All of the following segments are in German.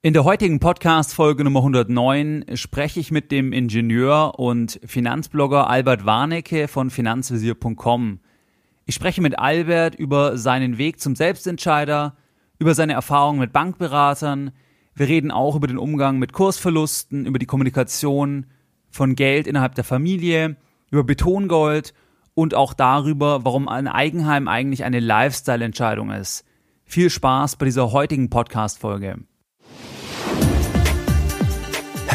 In der heutigen Podcast-Folge Nummer 109 spreche ich mit dem Ingenieur und Finanzblogger Albert Warnecke von finanzvisier.com. Ich spreche mit Albert über seinen Weg zum Selbstentscheider, über seine Erfahrungen mit Bankberatern. Wir reden auch über den Umgang mit Kursverlusten, über die Kommunikation von Geld innerhalb der Familie, über Betongold und auch darüber, warum ein Eigenheim eigentlich eine Lifestyle-Entscheidung ist. Viel Spaß bei dieser heutigen Podcast-Folge.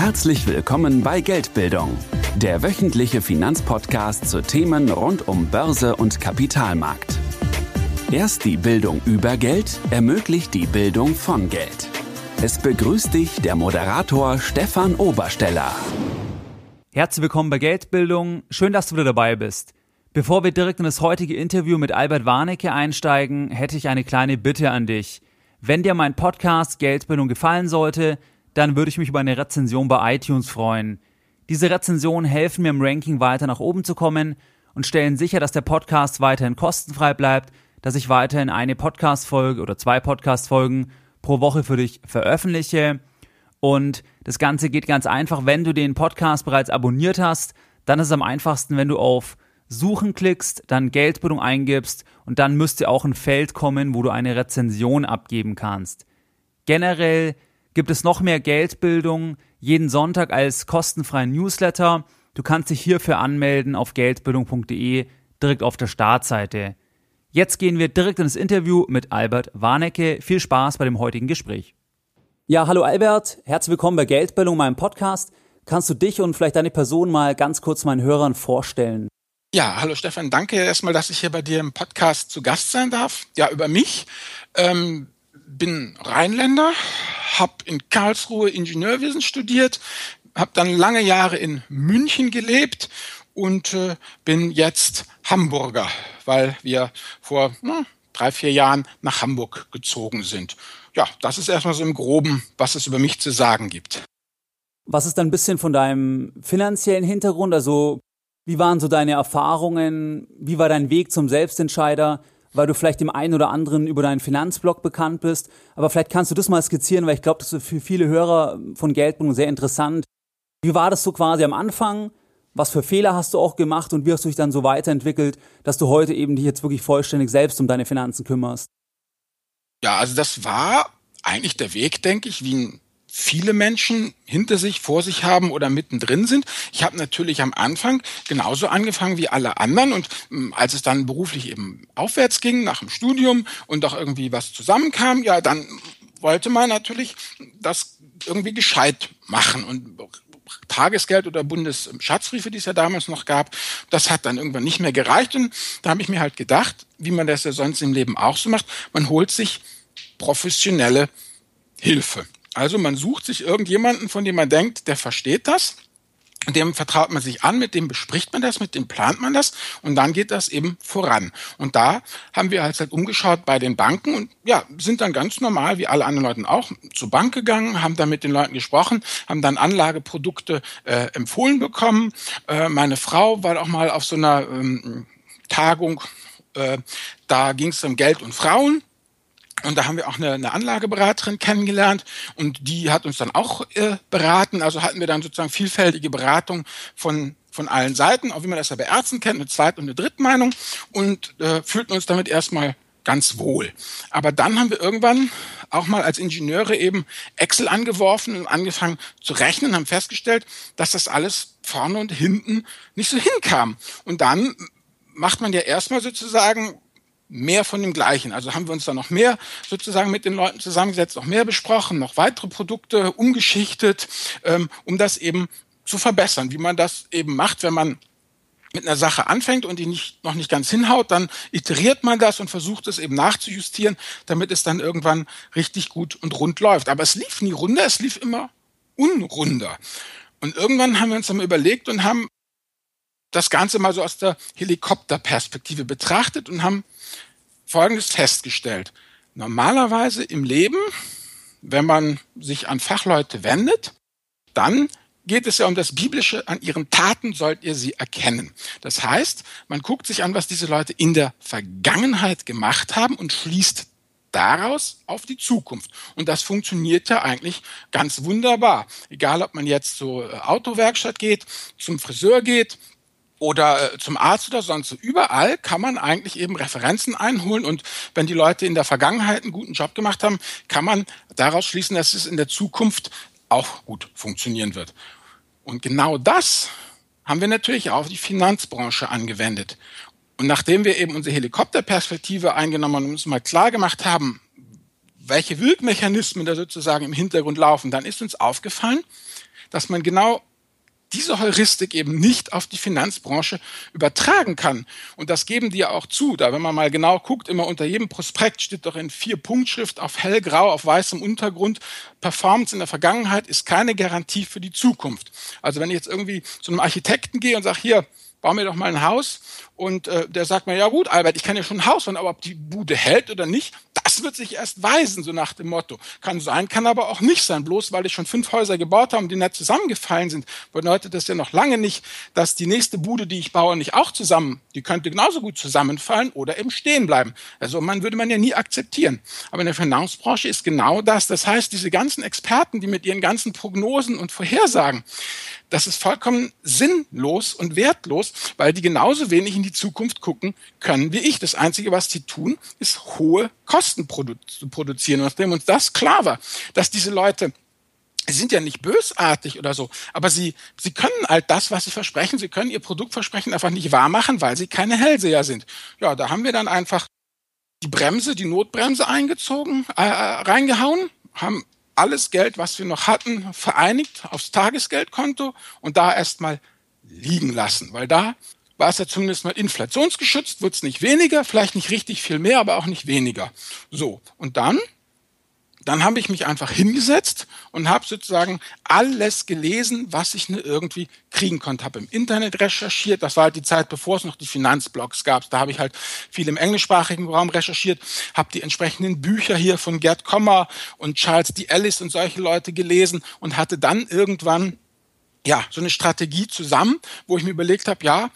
Herzlich willkommen bei Geldbildung, der wöchentliche Finanzpodcast zu Themen rund um Börse und Kapitalmarkt. Erst die Bildung über Geld ermöglicht die Bildung von Geld. Es begrüßt dich der Moderator Stefan Obersteller. Herzlich willkommen bei Geldbildung. Schön, dass du wieder dabei bist. Bevor wir direkt in das heutige Interview mit Albert Warnecke einsteigen, hätte ich eine kleine Bitte an dich. Wenn dir mein Podcast Geldbildung gefallen sollte, dann würde ich mich über eine Rezension bei iTunes freuen. Diese Rezensionen helfen mir im Ranking weiter nach oben zu kommen und stellen sicher, dass der Podcast weiterhin kostenfrei bleibt, dass ich weiterhin eine Podcast-Folge oder zwei Podcast-Folgen pro Woche für dich veröffentliche. Und das Ganze geht ganz einfach, wenn du den Podcast bereits abonniert hast, dann ist es am einfachsten, wenn du auf Suchen klickst, dann Geldbildung eingibst und dann müsste auch ein Feld kommen, wo du eine Rezension abgeben kannst. Generell gibt es noch mehr Geldbildung jeden Sonntag als kostenfreien Newsletter. Du kannst dich hierfür anmelden auf geldbildung.de direkt auf der Startseite. Jetzt gehen wir direkt ins Interview mit Albert Warnecke. Viel Spaß bei dem heutigen Gespräch. Ja, hallo Albert, herzlich willkommen bei Geldbildung, meinem Podcast. Kannst du dich und vielleicht deine Person mal ganz kurz meinen Hörern vorstellen? Ja, hallo Stefan, danke erstmal, dass ich hier bei dir im Podcast zu Gast sein darf. Ja, über mich. Ähm, bin Rheinländer, habe in Karlsruhe Ingenieurwesen studiert, habe dann lange Jahre in München gelebt und äh, bin jetzt Hamburger, weil wir vor na, drei, vier Jahren nach Hamburg gezogen sind. Ja, das ist erstmal so im Groben, was es über mich zu sagen gibt. Was ist dann ein bisschen von deinem finanziellen Hintergrund? Also, wie waren so deine Erfahrungen? Wie war dein Weg zum Selbstentscheider? Weil du vielleicht dem einen oder anderen über deinen Finanzblog bekannt bist. Aber vielleicht kannst du das mal skizzieren, weil ich glaube, das ist für viele Hörer von Geldbildung sehr interessant. Wie war das so quasi am Anfang? Was für Fehler hast du auch gemacht und wie hast du dich dann so weiterentwickelt, dass du heute eben dich jetzt wirklich vollständig selbst um deine Finanzen kümmerst? Ja, also das war eigentlich der Weg, denke ich, wie ein viele Menschen hinter sich, vor sich haben oder mittendrin sind. Ich habe natürlich am Anfang genauso angefangen wie alle anderen und ähm, als es dann beruflich eben aufwärts ging nach dem Studium und auch irgendwie was zusammenkam, ja, dann wollte man natürlich das irgendwie gescheit machen und Tagesgeld oder Bundesschatzbriefe, die es ja damals noch gab, das hat dann irgendwann nicht mehr gereicht und da habe ich mir halt gedacht, wie man das ja sonst im Leben auch so macht, man holt sich professionelle Hilfe. Also man sucht sich irgendjemanden, von dem man denkt, der versteht das. Dem vertraut man sich an, mit dem bespricht man das, mit dem plant man das und dann geht das eben voran. Und da haben wir halt, umgeschaut bei den Banken und ja, sind dann ganz normal, wie alle anderen Leute auch, zur Bank gegangen, haben dann mit den Leuten gesprochen, haben dann Anlageprodukte äh, empfohlen bekommen. Äh, meine Frau war auch mal auf so einer ähm, Tagung, äh, da ging es um Geld und Frauen. Und da haben wir auch eine, eine Anlageberaterin kennengelernt und die hat uns dann auch äh, beraten. Also hatten wir dann sozusagen vielfältige Beratung von von allen Seiten, auch wie man das ja bei Ärzten kennt, eine zweite und eine dritte Meinung und äh, fühlten uns damit erstmal ganz wohl. Aber dann haben wir irgendwann auch mal als Ingenieure eben Excel angeworfen und angefangen zu rechnen, haben festgestellt, dass das alles vorne und hinten nicht so hinkam. Und dann macht man ja erstmal sozusagen mehr von dem Gleichen. Also haben wir uns da noch mehr sozusagen mit den Leuten zusammengesetzt, noch mehr besprochen, noch weitere Produkte umgeschichtet, ähm, um das eben zu verbessern. Wie man das eben macht, wenn man mit einer Sache anfängt und die nicht, noch nicht ganz hinhaut, dann iteriert man das und versucht es eben nachzujustieren, damit es dann irgendwann richtig gut und rund läuft. Aber es lief nie runder, es lief immer unrunder. Und irgendwann haben wir uns dann überlegt und haben das Ganze mal so aus der Helikopterperspektive betrachtet und haben Folgendes festgestellt. Normalerweise im Leben, wenn man sich an Fachleute wendet, dann geht es ja um das Biblische, an ihren Taten sollt ihr sie erkennen. Das heißt, man guckt sich an, was diese Leute in der Vergangenheit gemacht haben und schließt daraus auf die Zukunft. Und das funktioniert ja eigentlich ganz wunderbar. Egal, ob man jetzt zur Autowerkstatt geht, zum Friseur geht, oder äh, zum Arzt oder sonst Überall kann man eigentlich eben Referenzen einholen und wenn die Leute in der Vergangenheit einen guten Job gemacht haben, kann man daraus schließen, dass es in der Zukunft auch gut funktionieren wird. Und genau das haben wir natürlich auch auf die Finanzbranche angewendet. Und nachdem wir eben unsere Helikopterperspektive eingenommen und uns mal klar gemacht haben, welche Wirkmechanismen da sozusagen im Hintergrund laufen, dann ist uns aufgefallen, dass man genau diese Heuristik eben nicht auf die Finanzbranche übertragen kann. Und das geben die ja auch zu. Da, wenn man mal genau guckt, immer unter jedem Prospekt steht doch in vier Punktschrift auf hellgrau, auf weißem Untergrund, Performance in der Vergangenheit ist keine Garantie für die Zukunft. Also wenn ich jetzt irgendwie zu einem Architekten gehe und sage, hier, bau mir doch mal ein Haus. Und äh, der sagt mir, ja gut, Albert, ich kann ja schon ein Haus bauen, aber ob die Bude hält oder nicht, das wird sich erst weisen, so nach dem Motto. Kann sein, kann aber auch nicht sein. Bloß weil ich schon fünf Häuser gebaut habe, die nicht zusammengefallen sind, bedeutet das ja noch lange nicht, dass die nächste Bude, die ich baue, nicht auch zusammen, die könnte genauso gut zusammenfallen oder eben stehen bleiben. Also man würde man ja nie akzeptieren. Aber in der Finanzbranche ist genau das. Das heißt, diese ganzen Experten, die mit ihren ganzen Prognosen und Vorhersagen, das ist vollkommen sinnlos und wertlos, weil die genauso wenig in die Zukunft gucken können wie ich. Das Einzige, was sie tun, ist hohe Kosten produ zu produzieren. Und nachdem uns das klar war, dass diese Leute Sie sind ja nicht bösartig oder so, aber sie, sie können halt das, was sie versprechen, sie können ihr Produktversprechen einfach nicht wahr machen, weil sie keine Hellseher sind. Ja, da haben wir dann einfach die Bremse, die Notbremse eingezogen, äh, reingehauen, haben alles Geld, was wir noch hatten, vereinigt aufs Tagesgeldkonto und da erstmal liegen lassen, weil da war es ja zumindest mal inflationsgeschützt, wird es nicht weniger, vielleicht nicht richtig viel mehr, aber auch nicht weniger. So, und dann dann habe ich mich einfach hingesetzt und habe sozusagen alles gelesen, was ich nur irgendwie kriegen konnte. Habe im Internet recherchiert. Das war halt die Zeit, bevor es noch die Finanzblogs gab. Da habe ich halt viel im englischsprachigen Raum recherchiert, habe die entsprechenden Bücher hier von Gerd Kommer und Charles D. Ellis und solche Leute gelesen und hatte dann irgendwann ja so eine Strategie zusammen, wo ich mir überlegt habe, ja,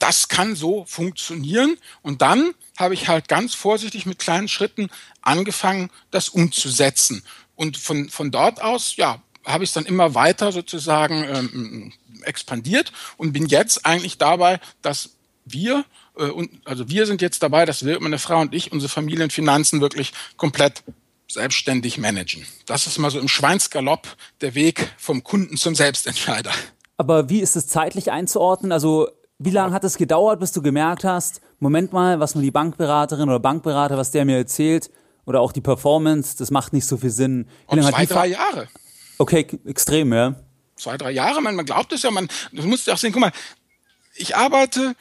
das kann so funktionieren. Und dann habe ich halt ganz vorsichtig mit kleinen Schritten angefangen, das umzusetzen. Und von, von dort aus, ja, habe ich es dann immer weiter sozusagen ähm, expandiert und bin jetzt eigentlich dabei, dass wir, äh, und, also wir sind jetzt dabei, dass wir, meine Frau und ich, unsere Familienfinanzen wirklich komplett selbstständig managen. Das ist mal so im Schweinsgalopp der Weg vom Kunden zum Selbstentscheider. Aber wie ist es zeitlich einzuordnen? Also wie lange hat es gedauert, bis du gemerkt hast, Moment mal, was mir die Bankberaterin oder Bankberater, was der mir erzählt, oder auch die Performance, das macht nicht so viel Sinn. Und zwei, drei Jahre. Okay, extrem, ja. Zwei, drei Jahre, man, man glaubt es ja, man, du musst ja auch sehen, guck mal, ich arbeite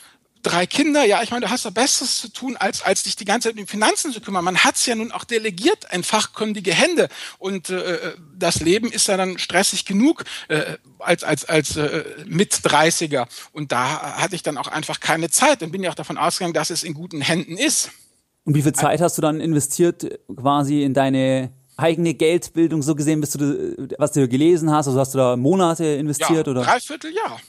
drei Kinder, ja, ich meine, du hast doch Besseres zu tun, als, als dich die ganze Zeit um die Finanzen zu kümmern. Man hat es ja nun auch delegiert in fachkundige Hände. Und äh, äh, das Leben ist ja dann stressig genug äh, als, als, als äh, mit 30er. Und da hatte ich dann auch einfach keine Zeit und bin ja auch davon ausgegangen, dass es in guten Händen ist. Und wie viel Zeit hast du dann investiert quasi in deine eigene Geldbildung so gesehen, bist du, was du gelesen hast? Also hast du da Monate investiert ja, oder? Dreiviertel Jahr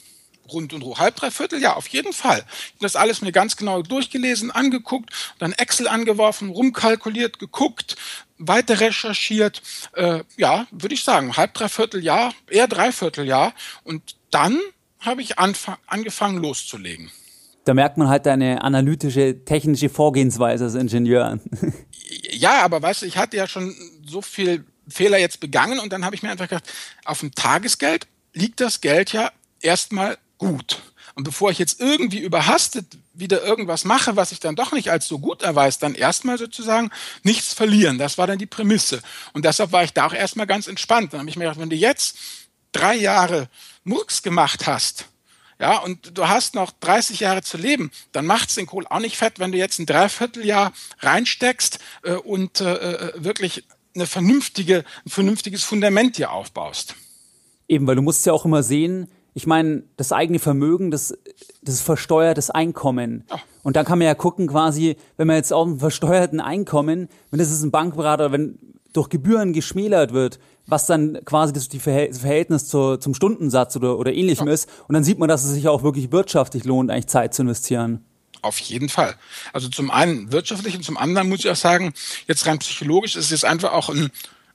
rund und hoch. Halb, dreiviertel, ja, auf jeden Fall. Ich habe das alles mir ganz genau durchgelesen, angeguckt, dann Excel angeworfen, rumkalkuliert, geguckt, weiter recherchiert. Äh, ja, würde ich sagen, halb, dreiviertel Jahr, eher dreiviertel Jahr. Und dann habe ich angefangen loszulegen. Da merkt man halt deine analytische, technische Vorgehensweise als Ingenieur. ja, aber weißt du, ich hatte ja schon so viel Fehler jetzt begangen und dann habe ich mir einfach gedacht, auf dem Tagesgeld liegt das Geld ja erstmal gut. Und bevor ich jetzt irgendwie überhastet wieder irgendwas mache, was ich dann doch nicht als so gut erweist, dann erstmal sozusagen nichts verlieren. Das war dann die Prämisse. Und deshalb war ich da auch erstmal ganz entspannt. Dann habe ich mir gedacht, wenn du jetzt drei Jahre Murks gemacht hast, ja, und du hast noch 30 Jahre zu leben, dann macht's den Kohl auch nicht fett, wenn du jetzt ein Dreivierteljahr reinsteckst äh, und äh, äh wirklich eine vernünftige, ein vernünftiges Fundament hier aufbaust. Eben, weil du musst ja auch immer sehen, ich meine, das eigene Vermögen, das, das ist versteuertes Einkommen. Und da kann man ja gucken, quasi, wenn man jetzt auch einen versteuerten Einkommen, wenn das ist ein Bankberater, wenn durch Gebühren geschmälert wird, was dann quasi das Verhältnis zur, zum Stundensatz oder, oder ähnlichem ja. ist. Und dann sieht man, dass es sich auch wirklich wirtschaftlich lohnt, eigentlich Zeit zu investieren. Auf jeden Fall. Also zum einen wirtschaftlich und zum anderen muss ich auch sagen, jetzt rein psychologisch ist es einfach auch ein,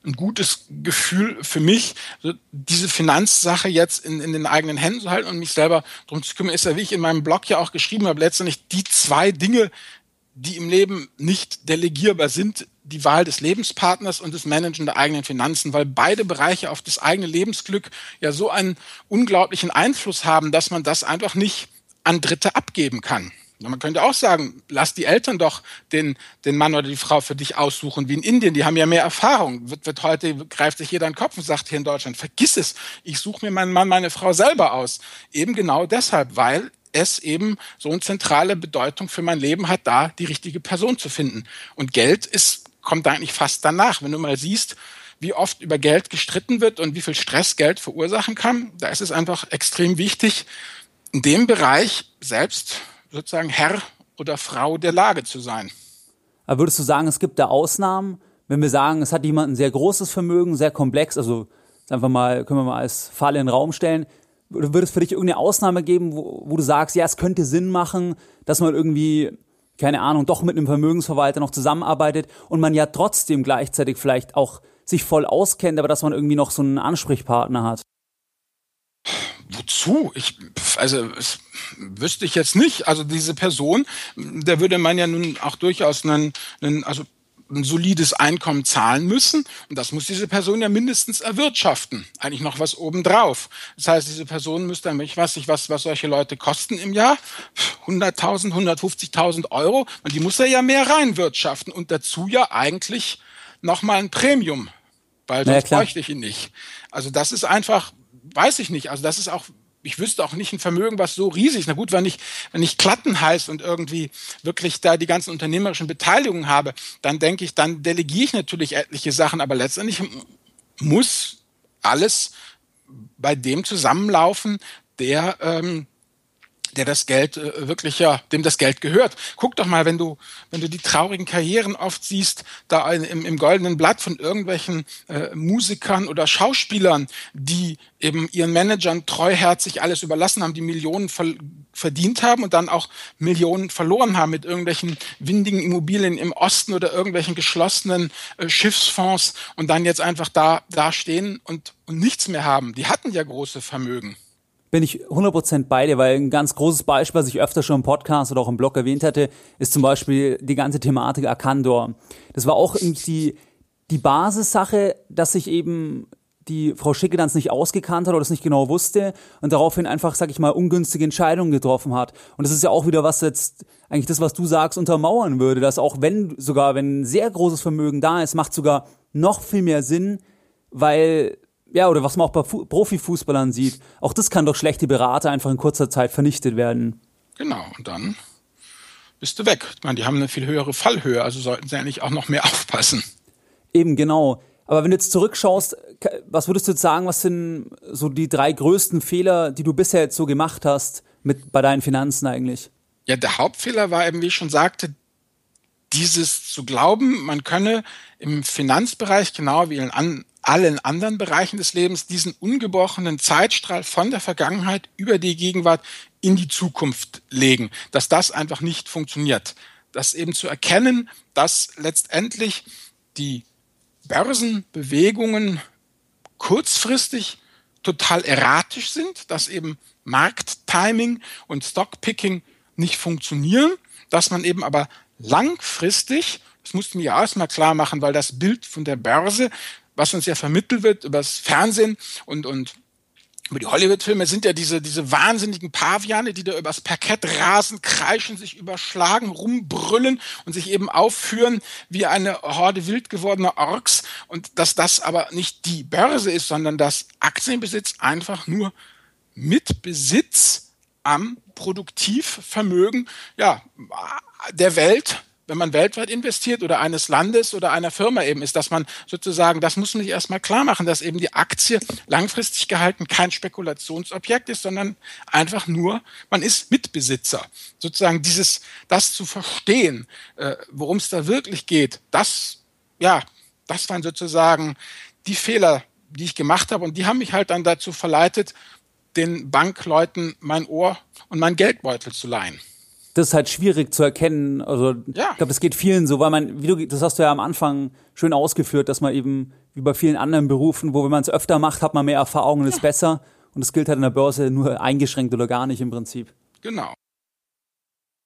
ein gutes Gefühl für mich, diese Finanzsache jetzt in, in den eigenen Händen zu halten und mich selber drum zu kümmern, ist ja, wie ich in meinem Blog ja auch geschrieben habe, letztendlich die zwei Dinge, die im Leben nicht delegierbar sind, die Wahl des Lebenspartners und das Managen der eigenen Finanzen, weil beide Bereiche auf das eigene Lebensglück ja so einen unglaublichen Einfluss haben, dass man das einfach nicht an Dritte abgeben kann. Man könnte auch sagen, lass die Eltern doch den, den Mann oder die Frau für dich aussuchen, wie in Indien. Die haben ja mehr Erfahrung. Wird, wird heute, greift sich jeder in den Kopf und sagt hier in Deutschland, vergiss es. Ich suche mir meinen Mann, meine Frau selber aus. Eben genau deshalb, weil es eben so eine zentrale Bedeutung für mein Leben hat, da die richtige Person zu finden. Und Geld ist, kommt eigentlich fast danach. Wenn du mal siehst, wie oft über Geld gestritten wird und wie viel Stress Geld verursachen kann, da ist es einfach extrem wichtig, in dem Bereich selbst sozusagen Herr oder Frau der Lage zu sein. Aber würdest du sagen, es gibt da Ausnahmen, wenn wir sagen, es hat jemand ein sehr großes Vermögen, sehr komplex, also einfach mal, können wir mal als Fall in den Raum stellen, würde es für dich irgendeine Ausnahme geben, wo, wo du sagst, ja, es könnte Sinn machen, dass man irgendwie, keine Ahnung, doch mit einem Vermögensverwalter noch zusammenarbeitet und man ja trotzdem gleichzeitig vielleicht auch sich voll auskennt, aber dass man irgendwie noch so einen Ansprechpartner hat? Wozu? Ich, also, es wüsste ich jetzt nicht. Also diese Person, der würde man ja nun auch durchaus einen, einen also ein solides Einkommen zahlen müssen. Und das muss diese Person ja mindestens erwirtschaften. Eigentlich noch was obendrauf. Das heißt, diese Person müsste dann, ich weiß nicht, was, was solche Leute kosten im Jahr. 100.000, 150.000 Euro. Und die muss er ja mehr reinwirtschaften. Und dazu ja eigentlich nochmal ein Premium. Weil sonst naja, bräuchte ich ihn nicht. Also das ist einfach, weiß ich nicht. Also das ist auch ich wüsste auch nicht ein Vermögen, was so riesig ist. Na gut, wenn ich, wenn ich Klatten heiß und irgendwie wirklich da die ganzen unternehmerischen Beteiligungen habe, dann denke ich, dann delegiere ich natürlich etliche Sachen, aber letztendlich muss alles bei dem zusammenlaufen, der ähm, der das Geld äh, wirklich ja, dem das Geld gehört. Guck doch mal, wenn du, wenn du die traurigen Karrieren oft siehst, da im, im goldenen Blatt von irgendwelchen äh, Musikern oder Schauspielern, die eben ihren Managern treuherzig alles überlassen haben, die Millionen ver verdient haben und dann auch Millionen verloren haben mit irgendwelchen windigen Immobilien im Osten oder irgendwelchen geschlossenen äh, Schiffsfonds und dann jetzt einfach da, da stehen und, und nichts mehr haben. Die hatten ja große Vermögen bin ich 100% bei dir, weil ein ganz großes Beispiel, was ich öfter schon im Podcast oder auch im Blog erwähnt hatte, ist zum Beispiel die ganze Thematik Arcandor. Das war auch irgendwie die, Basissache, dass sich eben die Frau Schickedanz nicht ausgekannt hat oder es nicht genau wusste und daraufhin einfach, sag ich mal, ungünstige Entscheidungen getroffen hat. Und das ist ja auch wieder was jetzt, eigentlich das, was du sagst, untermauern würde, dass auch wenn, sogar wenn ein sehr großes Vermögen da ist, macht sogar noch viel mehr Sinn, weil ja, oder was man auch bei Fu Profifußballern sieht, auch das kann durch schlechte Berater einfach in kurzer Zeit vernichtet werden. Genau, und dann bist du weg. Ich meine, die haben eine viel höhere Fallhöhe, also sollten sie eigentlich auch noch mehr aufpassen. Eben, genau. Aber wenn du jetzt zurückschaust, was würdest du jetzt sagen, was sind so die drei größten Fehler, die du bisher jetzt so gemacht hast mit bei deinen Finanzen eigentlich? Ja, der Hauptfehler war eben, wie ich schon sagte, dieses zu glauben, man könne im Finanzbereich genau wie in allen anderen Bereichen des Lebens diesen ungebrochenen Zeitstrahl von der Vergangenheit über die Gegenwart in die Zukunft legen, dass das einfach nicht funktioniert. Das eben zu erkennen, dass letztendlich die Börsenbewegungen kurzfristig total erratisch sind, dass eben Markttiming und Stockpicking nicht funktionieren, dass man eben aber langfristig, das mussten wir erstmal klar machen, weil das Bild von der Börse was uns ja vermittelt wird über das Fernsehen und, und über die Hollywood-Filme sind ja diese, diese wahnsinnigen Paviane, die da übers Parkett rasen, kreischen, sich überschlagen, rumbrüllen und sich eben aufführen wie eine Horde wild gewordener Orks. Und dass das aber nicht die Börse ist, sondern dass Aktienbesitz einfach nur mit Besitz am Produktivvermögen ja, der Welt wenn man weltweit investiert oder eines Landes oder einer Firma eben ist, dass man sozusagen, das muss man sich erstmal klar machen, dass eben die Aktie langfristig gehalten kein Spekulationsobjekt ist, sondern einfach nur, man ist Mitbesitzer. Sozusagen dieses, das zu verstehen, äh, worum es da wirklich geht, das, ja, das waren sozusagen die Fehler, die ich gemacht habe und die haben mich halt dann dazu verleitet, den Bankleuten mein Ohr und mein Geldbeutel zu leihen. Das ist halt schwierig zu erkennen. Also ja. ich glaube, das geht vielen so, weil man, wie du, das hast du ja am Anfang schön ausgeführt, dass man eben wie bei vielen anderen Berufen, wo wenn man es öfter macht, hat man mehr Erfahrung und ist besser. Und das gilt halt in der Börse nur eingeschränkt oder gar nicht im Prinzip. Genau.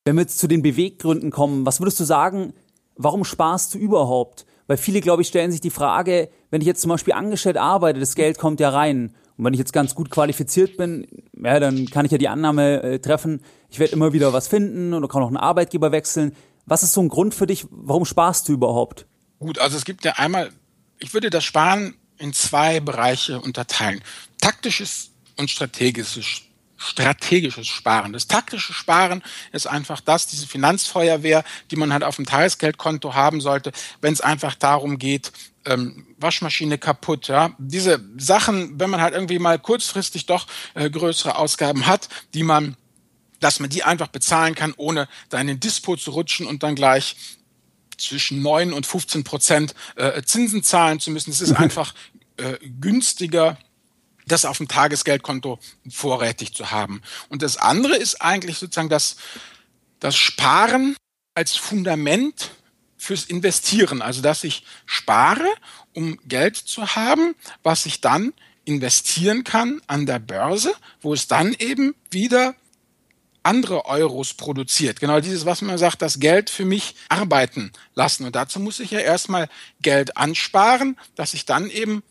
Wenn wir jetzt zu den Beweggründen kommen, was würdest du sagen, warum sparst du überhaupt? Weil viele, glaube ich, stellen sich die Frage, wenn ich jetzt zum Beispiel angestellt arbeite, das Geld kommt ja rein. Und wenn ich jetzt ganz gut qualifiziert bin, ja, dann kann ich ja die Annahme äh, treffen, ich werde immer wieder was finden oder kann auch einen Arbeitgeber wechseln. Was ist so ein Grund für dich, warum sparst du überhaupt? Gut, also es gibt ja einmal, ich würde das Sparen in zwei Bereiche unterteilen. Taktisches und strategisches strategisches Sparen. Das taktische Sparen ist einfach das, diese Finanzfeuerwehr, die man halt auf dem Tagesgeldkonto haben sollte, wenn es einfach darum geht, ähm, Waschmaschine kaputt, ja. Diese Sachen, wenn man halt irgendwie mal kurzfristig doch äh, größere Ausgaben hat, die man dass man die einfach bezahlen kann, ohne da in den Dispo zu rutschen und dann gleich zwischen 9 und 15 Prozent äh, Zinsen zahlen zu müssen. Es ist einfach äh, günstiger, das auf dem Tagesgeldkonto vorrätig zu haben. Und das andere ist eigentlich sozusagen das, das Sparen als Fundament fürs Investieren. Also, dass ich spare, um Geld zu haben, was ich dann investieren kann an der Börse, wo es dann eben wieder andere Euros produziert. Genau dieses, was man sagt, das Geld für mich arbeiten lassen. Und dazu muss ich ja erstmal Geld ansparen, dass ich dann eben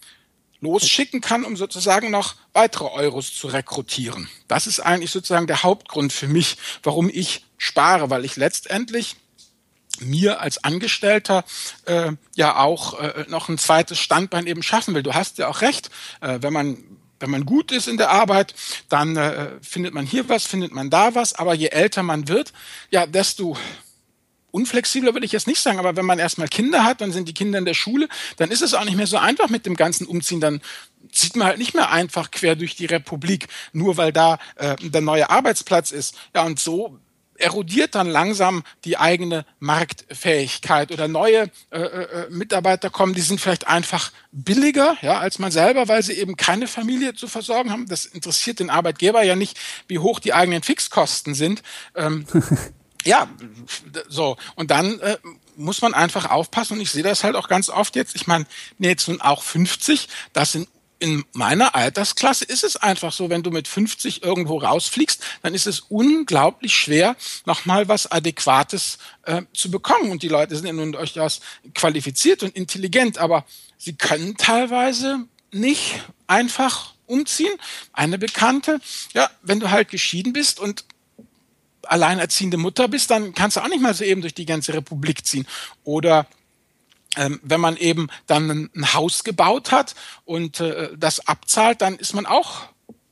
losschicken kann, um sozusagen noch weitere Euros zu rekrutieren. Das ist eigentlich sozusagen der Hauptgrund für mich, warum ich spare, weil ich letztendlich mir als Angestellter äh, ja auch äh, noch ein zweites Standbein eben schaffen will. Du hast ja auch recht, äh, wenn man wenn man gut ist in der Arbeit, dann äh, findet man hier was, findet man da was. Aber je älter man wird, ja, desto unflexibler würde ich jetzt nicht sagen, aber wenn man erstmal Kinder hat, dann sind die Kinder in der Schule, dann ist es auch nicht mehr so einfach mit dem ganzen Umziehen. Dann zieht man halt nicht mehr einfach quer durch die Republik, nur weil da äh, der neue Arbeitsplatz ist. Ja, und so erodiert dann langsam die eigene Marktfähigkeit oder neue äh, äh, Mitarbeiter kommen, die sind vielleicht einfach billiger ja, als man selber, weil sie eben keine Familie zu versorgen haben. Das interessiert den Arbeitgeber ja nicht, wie hoch die eigenen Fixkosten sind. Ähm, ja, so. Und dann äh, muss man einfach aufpassen und ich sehe das halt auch ganz oft jetzt. Ich meine, nee, jetzt nun auch 50, das sind in meiner Altersklasse ist es einfach so, wenn du mit 50 irgendwo rausfliegst, dann ist es unglaublich schwer, nochmal was Adäquates äh, zu bekommen. Und die Leute sind ja nun durchaus qualifiziert und intelligent, aber sie können teilweise nicht einfach umziehen. Eine Bekannte, ja, wenn du halt geschieden bist und alleinerziehende Mutter bist, dann kannst du auch nicht mal so eben durch die ganze Republik ziehen. Oder ähm, wenn man eben dann ein, Haus gebaut hat und äh, das abzahlt, dann ist man auch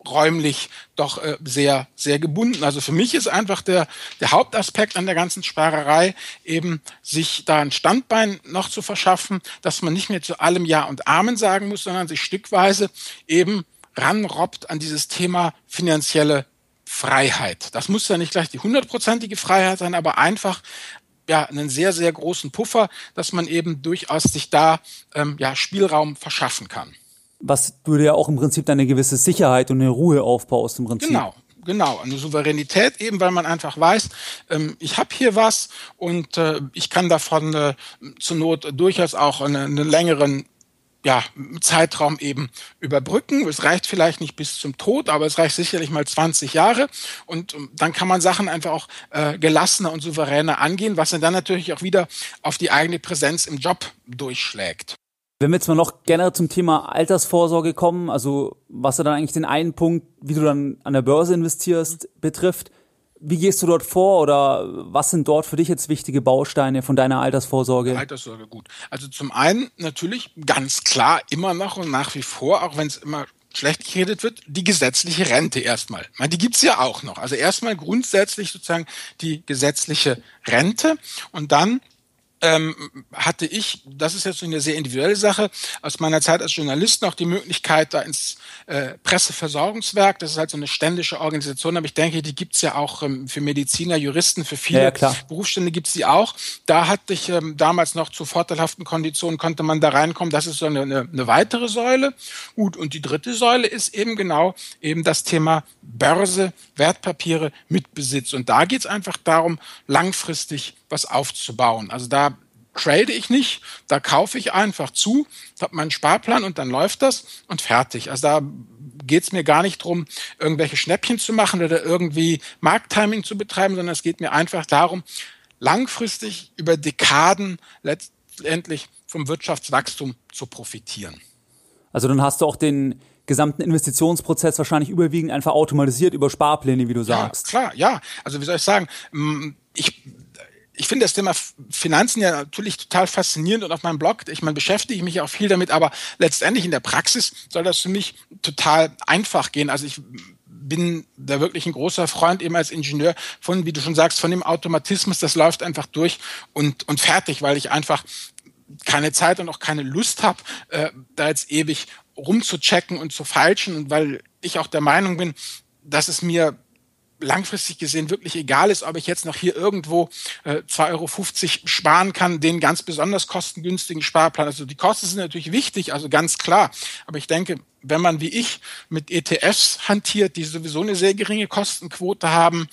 räumlich doch äh, sehr, sehr gebunden. Also für mich ist einfach der, der Hauptaspekt an der ganzen Sparerei eben, sich da ein Standbein noch zu verschaffen, dass man nicht mehr zu allem Ja und Amen sagen muss, sondern sich stückweise eben ranrobbt an dieses Thema finanzielle Freiheit. Das muss ja nicht gleich die hundertprozentige Freiheit sein, aber einfach ja einen sehr, sehr großen Puffer, dass man eben durchaus sich da ähm, ja, Spielraum verschaffen kann. Was du dir auch im Prinzip deine gewisse Sicherheit und eine Ruhe aufbaust im Prinzip. Genau, genau, eine Souveränität eben, weil man einfach weiß, ähm, ich habe hier was und äh, ich kann davon äh, zur Not durchaus auch einen längeren ja, Zeitraum eben überbrücken. Es reicht vielleicht nicht bis zum Tod, aber es reicht sicherlich mal 20 Jahre. Und ähm, dann kann man Sachen einfach auch äh, gelassener und souveräner angehen, was dann natürlich auch wieder auf die eigene Präsenz im Job durchschlägt. Wenn wir jetzt mal noch generell zum Thema Altersvorsorge kommen, also was ja dann eigentlich den einen Punkt, wie du dann an der Börse investierst, betrifft, wie gehst du dort vor oder was sind dort für dich jetzt wichtige Bausteine von deiner Altersvorsorge? Altersvorsorge, gut. Also zum einen natürlich ganz klar immer noch und nach wie vor, auch wenn es immer schlecht geredet wird, die gesetzliche Rente erstmal. die gibt's ja auch noch. Also erstmal grundsätzlich sozusagen die gesetzliche Rente und dann ähm, hatte ich, das ist jetzt eine sehr individuelle Sache, aus meiner Zeit als Journalist noch die Möglichkeit, da ins äh, Presseversorgungswerk, das ist halt so eine ständische Organisation, aber ich denke, die gibt's ja auch ähm, für Mediziner, Juristen, für viele ja, Berufsstände gibt's die auch. Da hatte ich ähm, damals noch zu vorteilhaften Konditionen, konnte man da reinkommen. Das ist so eine, eine, eine weitere Säule. Gut, und die dritte Säule ist eben genau eben das Thema Börse, Wertpapiere, Mitbesitz. Und da geht's einfach darum, langfristig was aufzubauen. Also da trade ich nicht, da kaufe ich einfach zu, habe meinen Sparplan und dann läuft das und fertig. Also da geht es mir gar nicht drum, irgendwelche Schnäppchen zu machen oder irgendwie Markttiming zu betreiben, sondern es geht mir einfach darum, langfristig über Dekaden letztendlich vom Wirtschaftswachstum zu profitieren. Also dann hast du auch den gesamten Investitionsprozess wahrscheinlich überwiegend einfach automatisiert über Sparpläne, wie du sagst. Ja, klar, ja. Also wie soll ich sagen, ich ich finde das Thema Finanzen ja natürlich total faszinierend und auf meinem Blog, ich meine, beschäftige ich mich auch viel damit, aber letztendlich in der Praxis soll das für mich total einfach gehen. Also ich bin da wirklich ein großer Freund eben als Ingenieur von, wie du schon sagst, von dem Automatismus, das läuft einfach durch und, und fertig, weil ich einfach keine Zeit und auch keine Lust habe, äh, da jetzt ewig rumzuchecken und zu falschen und weil ich auch der Meinung bin, dass es mir langfristig gesehen wirklich egal ist, ob ich jetzt noch hier irgendwo äh, 2,50 Euro sparen kann, den ganz besonders kostengünstigen Sparplan. Also die Kosten sind natürlich wichtig, also ganz klar. Aber ich denke, wenn man wie ich mit ETFs hantiert, die sowieso eine sehr geringe Kostenquote haben,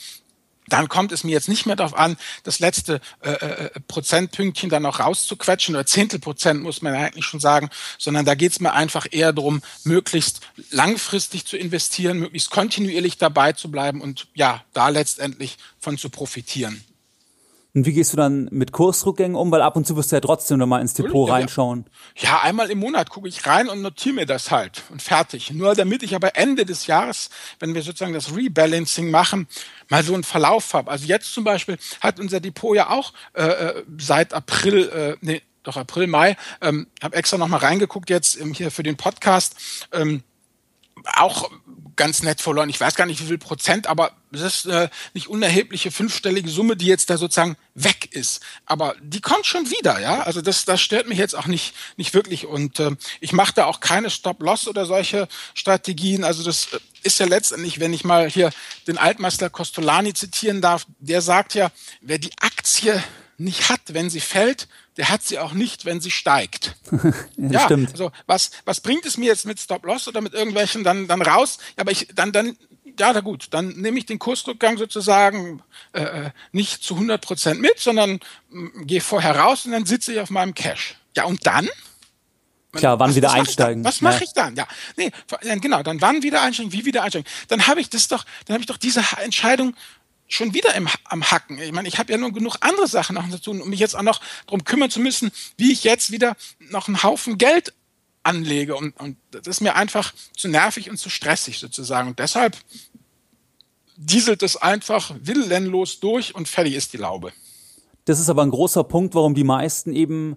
dann kommt es mir jetzt nicht mehr darauf an, das letzte äh, äh, Prozentpünktchen dann noch rauszuquetschen oder Zehntelprozent muss man eigentlich schon sagen, sondern da geht es mir einfach eher darum, möglichst langfristig zu investieren, möglichst kontinuierlich dabei zu bleiben und ja, da letztendlich von zu profitieren. Und wie gehst du dann mit Kursrückgängen um? Weil ab und zu wirst du ja trotzdem noch mal ins Depot ja, reinschauen. Ja, einmal im Monat gucke ich rein und notiere mir das halt und fertig. Nur damit ich aber Ende des Jahres, wenn wir sozusagen das Rebalancing machen, mal so einen Verlauf habe. Also jetzt zum Beispiel hat unser Depot ja auch äh, äh seit April, äh, nee, doch April, Mai, ähm, habe extra noch mal reingeguckt jetzt ähm, hier für den Podcast. Ähm, auch ganz nett verloren. Ich weiß gar nicht, wie viel Prozent, aber es ist eine nicht unerhebliche fünfstellige Summe, die jetzt da sozusagen weg ist. Aber die kommt schon wieder, ja. Also das, das stört mich jetzt auch nicht, nicht wirklich. Und äh, ich mache da auch keine Stop-Loss oder solche Strategien. Also das äh, ist ja letztendlich, wenn ich mal hier den Altmeister Costolani zitieren darf, der sagt ja, wer die Aktie nicht hat, wenn sie fällt, der hat sie auch nicht, wenn sie steigt. ja, ja stimmt. Also was, was bringt es mir jetzt mit Stop-Loss oder mit irgendwelchen dann, dann raus? Ja, aber ich, dann, dann, ja, na gut, dann nehme ich den Kursrückgang sozusagen äh, äh nicht zu 100 Prozent mit, sondern äh, gehe vorher raus und dann sitze ich auf meinem Cash. Ja, und dann? Klar, wann was, wieder was einsteigen. Was mache ja. ich dann? Ja, nee, genau, dann wann wieder einsteigen, wie wieder einsteigen. Dann habe ich das doch, dann habe ich doch diese Entscheidung schon wieder im, am Hacken. Ich meine, ich habe ja nur genug andere Sachen noch zu tun, um mich jetzt auch noch darum kümmern zu müssen, wie ich jetzt wieder noch einen Haufen Geld anlege. Und, und das ist mir einfach zu nervig und zu stressig sozusagen. Und deshalb dieselt es einfach willenlos durch und fertig ist die Laube. Das ist aber ein großer Punkt, warum die meisten eben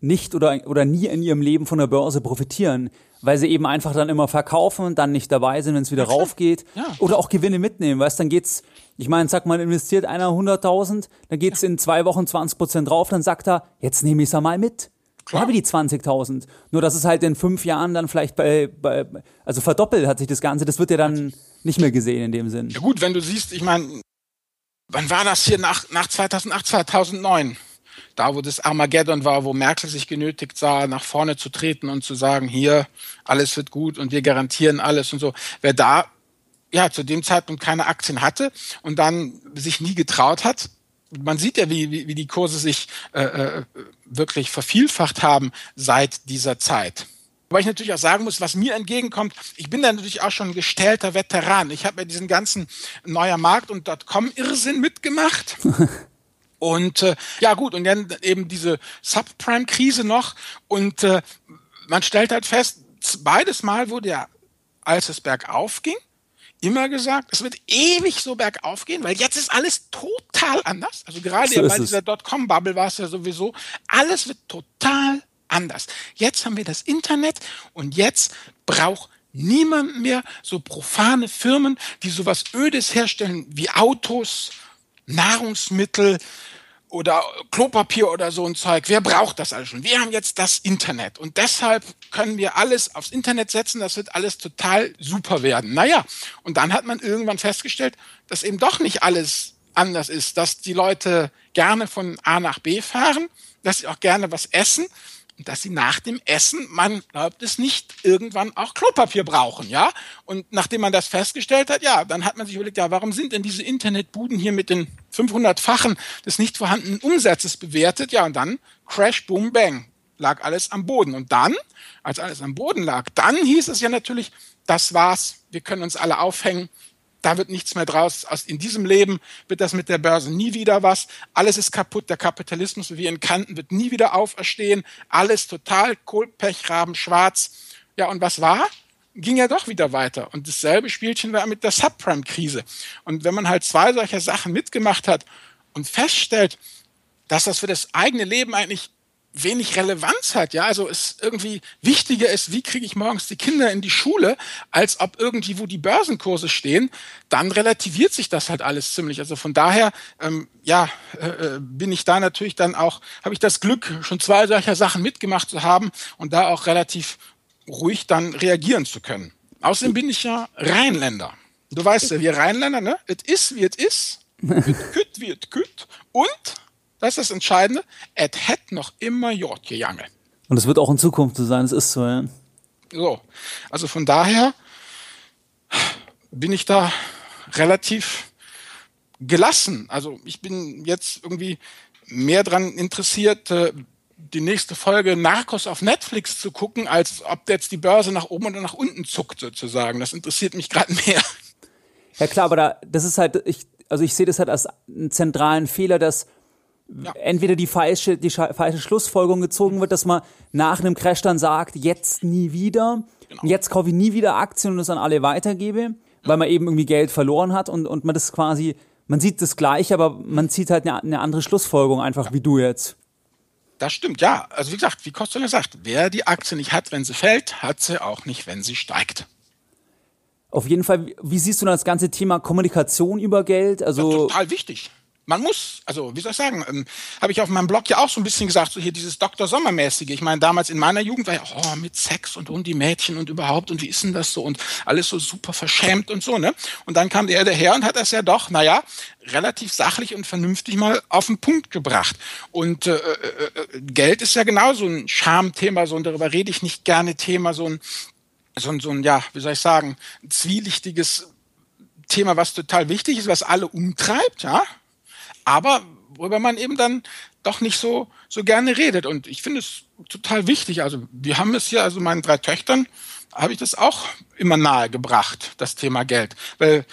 nicht oder, oder nie in ihrem Leben von der Börse profitieren, weil sie eben einfach dann immer verkaufen und dann nicht dabei sind, wenn es wieder ja, raufgeht. Ja. Oder auch Gewinne mitnehmen, weißt, dann geht's, ich meine, sag mal, investiert einer 100.000, dann geht's ja. in zwei Wochen 20 Prozent drauf, dann sagt er, jetzt nehme ich's einmal mit. Klar. habe die 20.000. Nur, dass es halt in fünf Jahren dann vielleicht bei, bei, also verdoppelt hat sich das Ganze, das wird ja dann nicht mehr gesehen in dem Sinn. Ja gut, wenn du siehst, ich meine, wann war das hier nach, nach 2008, 2009? Da wo das Armageddon war, wo Merkel sich genötigt sah, nach vorne zu treten und zu sagen, hier, alles wird gut und wir garantieren alles und so. Wer da ja zu dem Zeitpunkt keine Aktien hatte und dann sich nie getraut hat, man sieht ja, wie, wie, wie die Kurse sich äh, äh, wirklich vervielfacht haben seit dieser Zeit. Wobei ich natürlich auch sagen muss, was mir entgegenkommt, ich bin da natürlich auch schon ein gestellter Veteran. Ich habe ja diesen ganzen neuer Markt und .com-Irrsinn mitgemacht. Und äh, ja gut, und dann eben diese Subprime-Krise noch. Und äh, man stellt halt fest, beides Mal wurde ja, als es bergauf ging, immer gesagt, es wird ewig so bergauf gehen, weil jetzt ist alles total anders. Also gerade so ja bei dieser Dotcom-Bubble war es ja sowieso, alles wird total anders. Jetzt haben wir das Internet und jetzt braucht niemand mehr so profane Firmen, die sowas Ödes herstellen wie Autos, Nahrungsmittel, oder Klopapier oder so ein Zeug. Wer braucht das alles schon? Wir haben jetzt das Internet und deshalb können wir alles aufs Internet setzen. Das wird alles total super werden. Naja, und dann hat man irgendwann festgestellt, dass eben doch nicht alles anders ist, dass die Leute gerne von A nach B fahren, dass sie auch gerne was essen dass sie nach dem Essen, man glaubt es nicht, irgendwann auch Klopapier brauchen, ja? Und nachdem man das festgestellt hat, ja, dann hat man sich überlegt, ja, warum sind denn diese Internetbuden hier mit den 500-fachen des nicht vorhandenen Umsatzes bewertet? Ja, und dann Crash, Boom, Bang, lag alles am Boden. Und dann, als alles am Boden lag, dann hieß es ja natürlich, das war's, wir können uns alle aufhängen, da wird nichts mehr draus. Aus, in diesem Leben wird das mit der Börse nie wieder was. Alles ist kaputt. Der Kapitalismus, wie wir ihn kannten, wird nie wieder auferstehen. Alles total Kohlpechraben, schwarz. Ja, und was war? Ging ja doch wieder weiter. Und dasselbe Spielchen war mit der Subprime-Krise. Und wenn man halt zwei solcher Sachen mitgemacht hat und feststellt, dass das für das eigene Leben eigentlich wenig Relevanz hat. Ja, also es irgendwie wichtiger ist, wie kriege ich morgens die Kinder in die Schule, als ob irgendwie wo die Börsenkurse stehen. Dann relativiert sich das halt alles ziemlich. Also von daher, ähm, ja, äh, äh, bin ich da natürlich dann auch, habe ich das Glück, schon zwei solcher Sachen mitgemacht zu haben und da auch relativ ruhig dann reagieren zu können. Außerdem bin ich ja Rheinländer. Du weißt ja, wir Rheinländer, ne? Es ist, wie es ist. Es kütt, wie es kütt. Und das ist das Entscheidende. Es hätte noch immer Jord gegangen. Und es wird auch in Zukunft so sein. Es ist so, ja. So. Also von daher bin ich da relativ gelassen. Also ich bin jetzt irgendwie mehr daran interessiert, äh, die nächste Folge Narcos auf Netflix zu gucken, als ob jetzt die Börse nach oben oder nach unten zuckt sozusagen. Das interessiert mich gerade mehr. Ja klar, aber da, das ist halt, ich, also ich sehe das halt als einen zentralen Fehler, dass ja. entweder die falsche, die falsche Schlussfolgerung gezogen wird, dass man nach einem Crash dann sagt, jetzt nie wieder, genau. jetzt kaufe ich nie wieder Aktien und es an alle weitergebe, ja. weil man eben irgendwie Geld verloren hat und, und man das quasi, man sieht das gleich, aber man zieht halt eine, eine andere Schlussfolgerung einfach ja. wie du jetzt. Das stimmt, ja. Also wie gesagt, wie Costello sagt, wer die Aktie nicht hat, wenn sie fällt, hat sie auch nicht, wenn sie steigt. Auf jeden Fall, wie siehst du das ganze Thema Kommunikation über Geld? Also total wichtig man muss, also wie soll ich sagen, ähm, habe ich auf meinem Blog ja auch so ein bisschen gesagt, so hier dieses Dr. Sommermäßige. Ich meine, damals in meiner Jugend war ja, oh, mit Sex und um die Mädchen und überhaupt und wie ist denn das so und alles so super verschämt und so, ne? Und dann kam der daher und hat das ja doch, naja, relativ sachlich und vernünftig mal auf den Punkt gebracht. Und äh, äh, äh Geld ist ja genau so ein Schamthema, so und darüber rede ich nicht gerne Thema, so ein, so ein, so ein, ja, wie soll ich sagen, zwielichtiges Thema, was total wichtig ist, was alle umtreibt, ja, aber worüber man eben dann doch nicht so, so gerne redet. Und ich finde es total wichtig. Also wir haben es hier, also meinen drei Töchtern, habe ich das auch immer nahe gebracht, das Thema Geld. Weil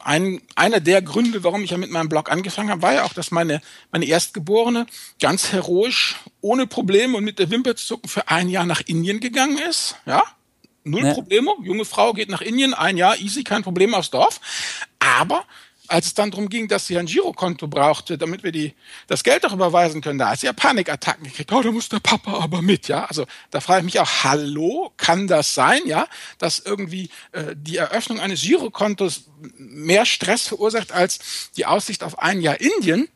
ein, einer der Gründe, warum ich ja mit meinem Blog angefangen habe, war ja auch, dass meine, meine Erstgeborene ganz heroisch, ohne Probleme und mit der Wimper zu zucken für ein Jahr nach Indien gegangen ist. Ja, null ja. Probleme. Junge Frau geht nach Indien, ein Jahr, easy, kein Problem aufs Dorf. Aber als es dann darum ging, dass sie ein Girokonto brauchte, damit wir die, das Geld auch überweisen können, da hat sie ja Panikattacken gekriegt. Oh, da muss der Papa aber mit, ja. Also da frage ich mich auch, hallo, kann das sein, ja, dass irgendwie äh, die Eröffnung eines Girokontos mehr Stress verursacht als die Aussicht auf ein Jahr Indien?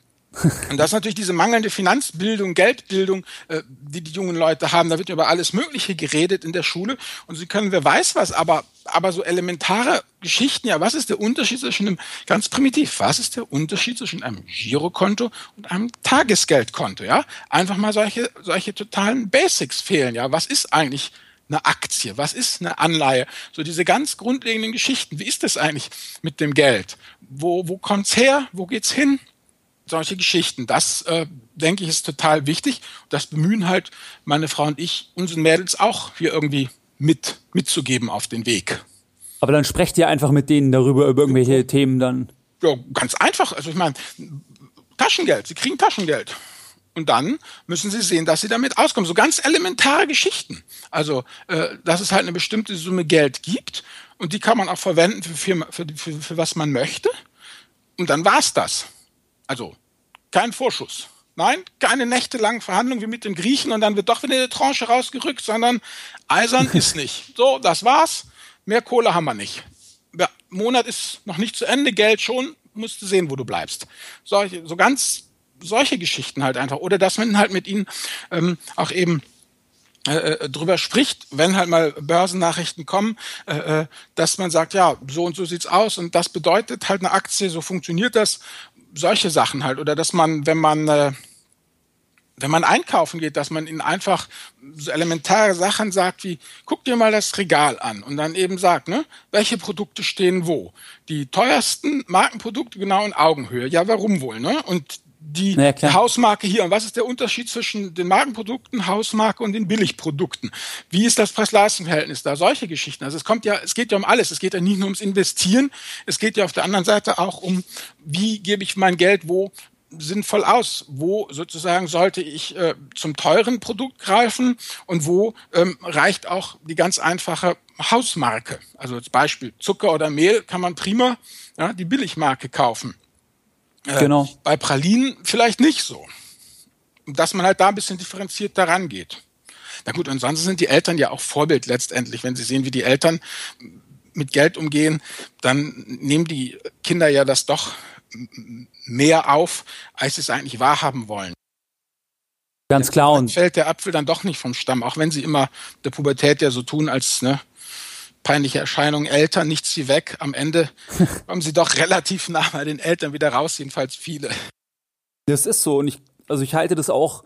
Und das ist natürlich diese mangelnde Finanzbildung, Geldbildung, äh, die die jungen Leute haben. Da wird über alles Mögliche geredet in der Schule und sie können, wer weiß was, aber, aber so elementare Geschichten, ja, was ist der Unterschied zwischen einem, ganz primitiv, was ist der Unterschied zwischen einem Girokonto und einem Tagesgeldkonto, ja? Einfach mal solche, solche totalen Basics fehlen, ja? Was ist eigentlich eine Aktie? Was ist eine Anleihe? So diese ganz grundlegenden Geschichten. Wie ist das eigentlich mit dem Geld? Wo, wo kommt's her? Wo geht's hin? solche Geschichten. Das, äh, denke ich, ist total wichtig. Das bemühen halt meine Frau und ich, unseren Mädels auch hier irgendwie mit, mitzugeben auf den Weg. Aber dann sprecht ihr einfach mit denen darüber, über irgendwelche ja. Themen dann? Ja, ganz einfach. Also ich meine, Taschengeld. Sie kriegen Taschengeld. Und dann müssen sie sehen, dass sie damit auskommen. So ganz elementare Geschichten. Also, äh, dass es halt eine bestimmte Summe Geld gibt und die kann man auch verwenden für, für, für, für, für was man möchte. Und dann war's das. Also kein Vorschuss. Nein, keine nächtelangen Verhandlungen wie mit den Griechen und dann wird doch wieder eine Tranche rausgerückt, sondern eisern ist nicht. So, das war's. Mehr Kohle haben wir nicht. Der Monat ist noch nicht zu Ende, Geld schon, musst du sehen, wo du bleibst. So, so ganz solche Geschichten halt einfach. Oder dass man halt mit ihnen ähm, auch eben äh, äh, drüber spricht, wenn halt mal Börsennachrichten kommen, äh, dass man sagt, ja, so und so sieht's aus und das bedeutet halt eine Aktie, so funktioniert das, solche Sachen halt. Oder dass man, wenn man äh, wenn man einkaufen geht, dass man ihnen einfach so elementare Sachen sagt wie, guck dir mal das Regal an und dann eben sagt, ne, welche Produkte stehen wo. Die teuersten Markenprodukte genau in Augenhöhe. Ja, warum wohl, ne? Und die, ja, Hausmarke hier. Und was ist der Unterschied zwischen den Markenprodukten, Hausmarke und den Billigprodukten? Wie ist das Preis-Leistung-Verhältnis da? Solche Geschichten. Also es kommt ja, es geht ja um alles. Es geht ja nicht nur ums Investieren. Es geht ja auf der anderen Seite auch um, wie gebe ich mein Geld wo sinnvoll aus? Wo sozusagen sollte ich äh, zum teuren Produkt greifen und wo ähm, reicht auch die ganz einfache Hausmarke? Also als Beispiel Zucker oder Mehl kann man prima ja, die Billigmarke kaufen. Äh, genau. Bei Pralinen vielleicht nicht so. Dass man halt da ein bisschen differenziert daran geht. Na gut, ansonsten sind die Eltern ja auch Vorbild letztendlich. Wenn sie sehen, wie die Eltern mit Geld umgehen, dann nehmen die Kinder ja das doch mehr auf, als sie es eigentlich wahrhaben wollen. Ganz klar. Und fällt der Apfel dann doch nicht vom Stamm, auch wenn sie immer der Pubertät ja so tun, als ne, peinliche Erscheinung, Eltern, nichts sie weg. Am Ende kommen sie doch relativ nah bei den Eltern wieder raus, jedenfalls viele. Das ist so und ich, also ich halte das auch,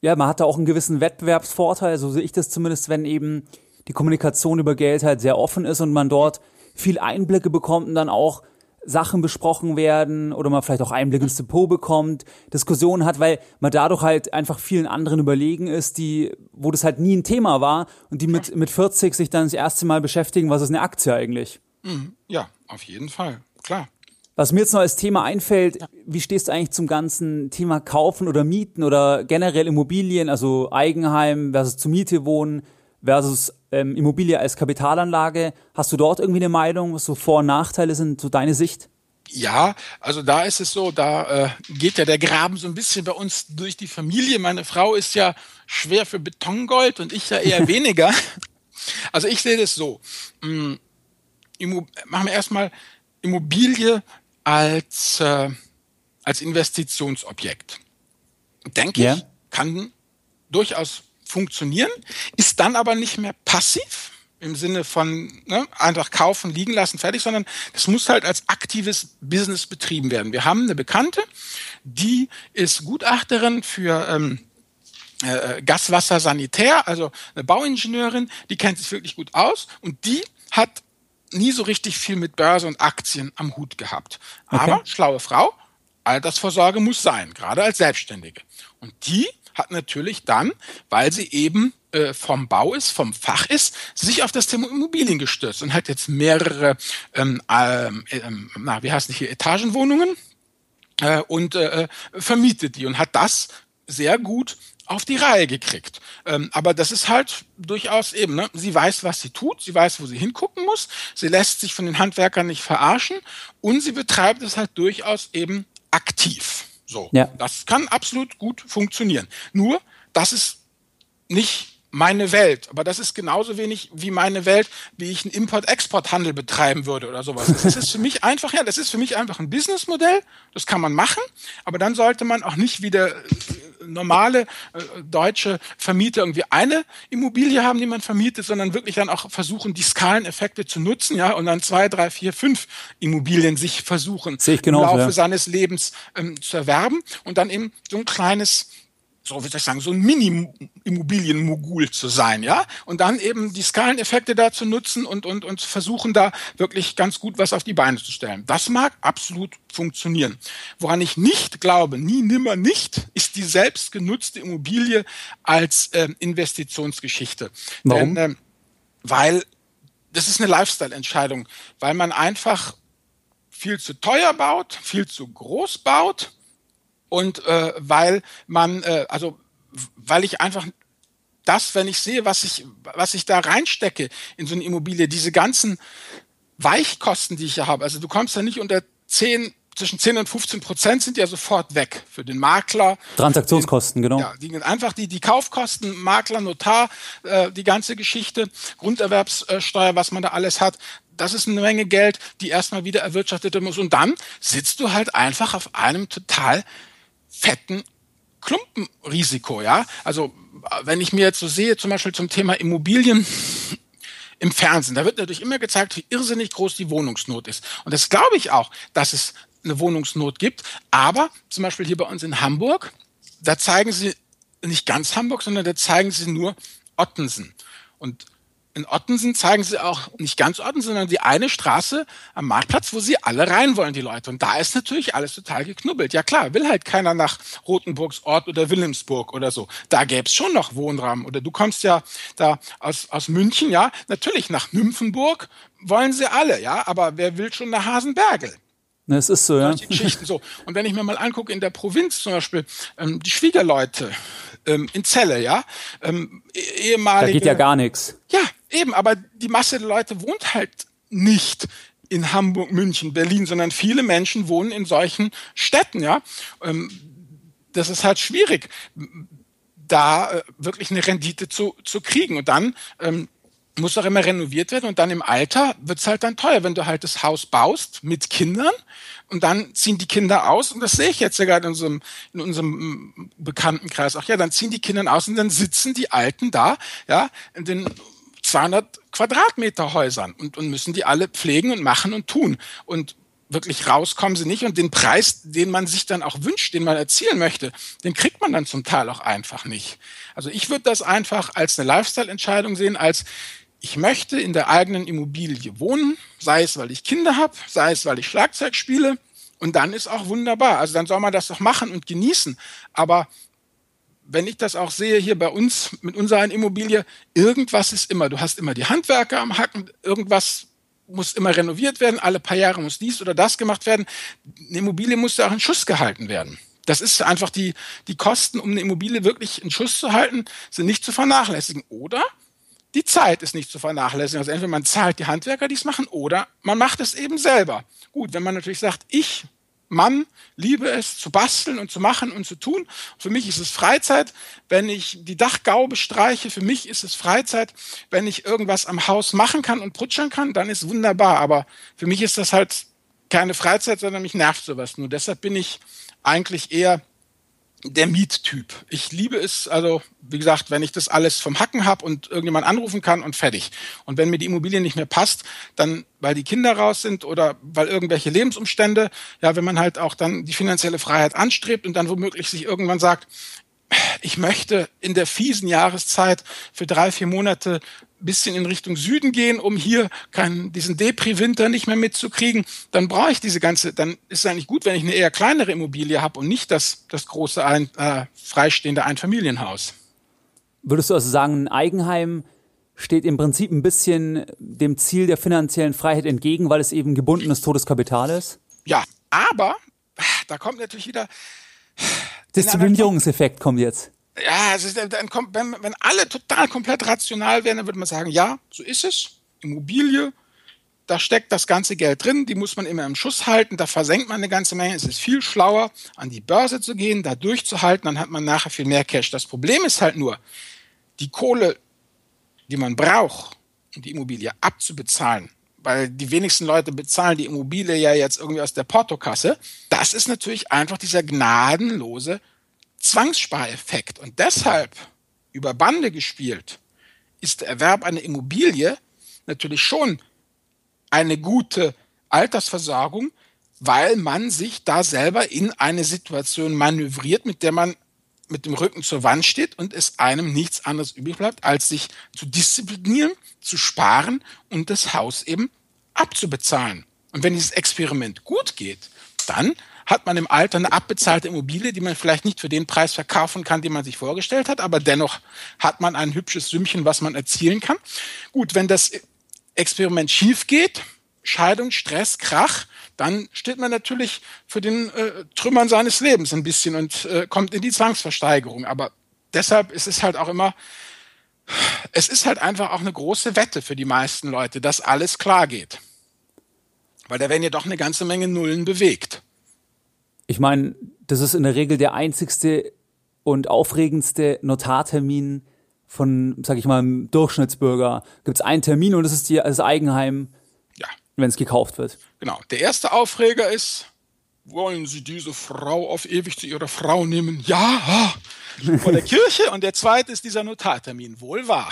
ja, man hat da auch einen gewissen Wettbewerbsvorteil, so sehe ich das zumindest, wenn eben die Kommunikation über Geld halt sehr offen ist und man dort viel Einblicke bekommt und dann auch Sachen besprochen werden oder man vielleicht auch Einblick ins Depot bekommt, Diskussionen hat, weil man dadurch halt einfach vielen anderen überlegen ist, die, wo das halt nie ein Thema war und die mit, mit 40 sich dann das erste Mal beschäftigen, was ist eine Aktie eigentlich? Mhm. Ja, auf jeden Fall, klar. Was mir jetzt noch als Thema einfällt, ja. wie stehst du eigentlich zum ganzen Thema Kaufen oder Mieten oder generell Immobilien, also Eigenheim versus zur Miete wohnen versus ähm, Immobilie als Kapitalanlage. Hast du dort irgendwie eine Meinung, was so Vor- und Nachteile sind, so deine Sicht? Ja, also da ist es so, da äh, geht ja der Graben so ein bisschen bei uns durch die Familie. Meine Frau ist ja schwer für Betongold und ich ja eher weniger. Also ich sehe das so. Mh, hm, machen wir erstmal Immobilie als, äh, als Investitionsobjekt. Denke yeah. ich, kann durchaus funktionieren, ist dann aber nicht mehr passiv im Sinne von ne, einfach kaufen, liegen lassen, fertig, sondern das muss halt als aktives Business betrieben werden. Wir haben eine Bekannte, die ist Gutachterin für ähm, äh, Gaswasser, Sanitär, also eine Bauingenieurin, die kennt sich wirklich gut aus und die hat nie so richtig viel mit Börse und Aktien am Hut gehabt. Okay. Aber schlaue Frau, Altersvorsorge muss sein, gerade als Selbstständige. Und die hat natürlich dann, weil sie eben äh, vom Bau ist, vom Fach ist, sich auf das Thema Immobilien gestürzt und hat jetzt mehrere, ähm, ähm, ähm, na, wie heißt nicht hier, Etagenwohnungen äh, und äh, vermietet die und hat das sehr gut auf die Reihe gekriegt. Ähm, aber das ist halt durchaus eben, ne? sie weiß, was sie tut, sie weiß, wo sie hingucken muss, sie lässt sich von den Handwerkern nicht verarschen und sie betreibt es halt durchaus eben aktiv. So, ja. das kann absolut gut funktionieren. Nur, das ist nicht meine Welt. Aber das ist genauso wenig wie meine Welt, wie ich einen Import-Export-Handel betreiben würde oder sowas. Das ist für mich einfach, ja, das ist für mich einfach ein Businessmodell. Das kann man machen. Aber dann sollte man auch nicht wieder normale äh, deutsche Vermieter irgendwie eine Immobilie haben, die man vermietet, sondern wirklich dann auch versuchen, die Skaleneffekte zu nutzen, ja, und dann zwei, drei, vier, fünf Immobilien sich versuchen genauso, im Laufe ja. seines Lebens ähm, zu erwerben und dann eben so ein kleines so wie soll ich sagen, so ein Mini-Immobilienmogul zu sein, ja, und dann eben die Skaleneffekte da zu nutzen und, und, und versuchen da wirklich ganz gut was auf die Beine zu stellen. Das mag absolut funktionieren. Woran ich nicht glaube, nie, nimmer nicht, ist die selbstgenutzte Immobilie als äh, Investitionsgeschichte. Warum? Denn, äh, weil das ist eine Lifestyle-Entscheidung, weil man einfach viel zu teuer baut, viel zu groß baut und äh, weil man, äh, also weil ich einfach das, wenn ich sehe, was ich, was ich da reinstecke in so eine Immobilie, diese ganzen Weichkosten, die ich hier habe, also du kommst ja nicht unter 10, zwischen 10 und 15 Prozent sind ja sofort weg für den Makler. Transaktionskosten, den, genau. Ja, die, einfach die, die Kaufkosten, Makler, Notar, äh, die ganze Geschichte, Grunderwerbssteuer, was man da alles hat. Das ist eine Menge Geld, die erstmal wieder erwirtschaftet werden muss. Und dann sitzt du halt einfach auf einem total fetten Klumpenrisiko, ja. Also wenn ich mir jetzt so sehe, zum Beispiel zum Thema Immobilien im Fernsehen, da wird natürlich immer gezeigt, wie irrsinnig groß die Wohnungsnot ist. Und das glaube ich auch, dass es eine Wohnungsnot gibt. Aber zum Beispiel hier bei uns in Hamburg, da zeigen sie nicht ganz Hamburg, sondern da zeigen sie nur Ottensen. Und in Ottensen zeigen sie auch nicht ganz Ottensen, sondern die eine Straße am Marktplatz, wo sie alle rein wollen, die Leute. Und da ist natürlich alles total geknubbelt. Ja klar, will halt keiner nach Rotenburgs Ort oder Wilhelmsburg oder so. Da gäbe es schon noch Wohnraum. Oder du kommst ja da aus, aus München, ja, natürlich nach Nymphenburg wollen sie alle, ja, aber wer will schon nach Hasenbergel? Es ist so, ja. Geschichten so. Und wenn ich mir mal angucke, in der Provinz zum Beispiel, ähm, die Schwiegerleute ähm, in Celle, ja, ähm, e-, ehemalige. Da geht ja gar nichts. Ja, Eben, aber die Masse der Leute wohnt halt nicht in Hamburg, München, Berlin, sondern viele Menschen wohnen in solchen Städten, ja. Ähm, das ist halt schwierig, da äh, wirklich eine Rendite zu, zu kriegen. Und dann ähm, muss auch immer renoviert werden und dann im Alter wird es halt dann teuer, wenn du halt das Haus baust mit Kindern und dann ziehen die Kinder aus und das sehe ich jetzt ja gerade in unserem, in unserem Bekanntenkreis auch, ja, dann ziehen die Kinder aus und dann sitzen die Alten da, ja, in den 200 Quadratmeter Häusern und, und müssen die alle pflegen und machen und tun. Und wirklich raus kommen sie nicht und den Preis, den man sich dann auch wünscht, den man erzielen möchte, den kriegt man dann zum Teil auch einfach nicht. Also ich würde das einfach als eine Lifestyle-Entscheidung sehen, als ich möchte in der eigenen Immobilie wohnen, sei es, weil ich Kinder habe, sei es, weil ich Schlagzeug spiele und dann ist auch wunderbar. Also dann soll man das doch machen und genießen. Aber wenn ich das auch sehe hier bei uns mit unserer Immobilie, irgendwas ist immer. Du hast immer die Handwerker am Hacken, irgendwas muss immer renoviert werden, alle paar Jahre muss dies oder das gemacht werden. Eine Immobilie muss ja auch in Schuss gehalten werden. Das ist einfach die, die Kosten, um eine Immobilie wirklich in Schuss zu halten, sind nicht zu vernachlässigen. Oder die Zeit ist nicht zu vernachlässigen. Also entweder man zahlt die Handwerker, die es machen, oder man macht es eben selber. Gut, wenn man natürlich sagt, ich Mann liebe es zu basteln und zu machen und zu tun. Für mich ist es Freizeit, wenn ich die Dachgaube streiche. Für mich ist es Freizeit, wenn ich irgendwas am Haus machen kann und prutschern kann, dann ist wunderbar. Aber für mich ist das halt keine Freizeit, sondern mich nervt sowas nur. Deshalb bin ich eigentlich eher der Miettyp. Ich liebe es, also wie gesagt, wenn ich das alles vom Hacken habe und irgendjemand anrufen kann und fertig. Und wenn mir die Immobilie nicht mehr passt, dann weil die Kinder raus sind oder weil irgendwelche Lebensumstände, ja, wenn man halt auch dann die finanzielle Freiheit anstrebt und dann womöglich sich irgendwann sagt, ich möchte in der fiesen Jahreszeit für drei, vier Monate bisschen in Richtung Süden gehen, um hier keinen, diesen Depri-Winter nicht mehr mitzukriegen, dann brauche ich diese ganze, dann ist es eigentlich gut, wenn ich eine eher kleinere Immobilie habe und nicht das, das große ein, äh, freistehende Einfamilienhaus. Würdest du also sagen, ein Eigenheim steht im Prinzip ein bisschen dem Ziel der finanziellen Freiheit entgegen, weil es eben gebundenes Todeskapital ist? Ja, aber da kommt natürlich wieder Disziplinierungseffekt kommt jetzt. Ja, also dann kommt, wenn, wenn alle total komplett rational wären, dann würde man sagen, ja, so ist es. Immobilie, da steckt das ganze Geld drin, die muss man immer im Schuss halten, da versenkt man eine ganze Menge. Es ist viel schlauer, an die Börse zu gehen, da durchzuhalten, dann hat man nachher viel mehr Cash. Das Problem ist halt nur, die Kohle, die man braucht, um die Immobilie abzubezahlen, weil die wenigsten Leute bezahlen die Immobilie ja jetzt irgendwie aus der Portokasse, das ist natürlich einfach dieser gnadenlose Zwangsspareffekt. Und deshalb über Bande gespielt ist der Erwerb einer Immobilie natürlich schon eine gute Altersversorgung, weil man sich da selber in eine Situation manövriert, mit der man mit dem Rücken zur Wand steht und es einem nichts anderes übrig bleibt, als sich zu disziplinieren, zu sparen und das Haus eben abzubezahlen. Und wenn dieses Experiment gut geht, dann hat man im Alter eine abbezahlte Immobilie, die man vielleicht nicht für den Preis verkaufen kann, den man sich vorgestellt hat, aber dennoch hat man ein hübsches Sümmchen, was man erzielen kann. Gut, wenn das Experiment schief geht, Scheidung, Stress, Krach, dann steht man natürlich für den äh, Trümmern seines Lebens ein bisschen und äh, kommt in die Zwangsversteigerung. Aber deshalb ist es halt auch immer, es ist halt einfach auch eine große Wette für die meisten Leute, dass alles klar geht. Weil da werden ja doch eine ganze Menge Nullen bewegt. Ich meine, das ist in der Regel der einzigste und aufregendste Notartermin von, sag ich mal, einem Durchschnittsbürger. Gibt es einen Termin und das ist die, das Eigenheim, ja. wenn es gekauft wird. Genau. Der erste Aufreger ist wollen Sie diese Frau auf ewig zu Ihrer Frau nehmen? Ja, vor der Kirche. Und der zweite ist dieser Notartermin. Wohl wahr.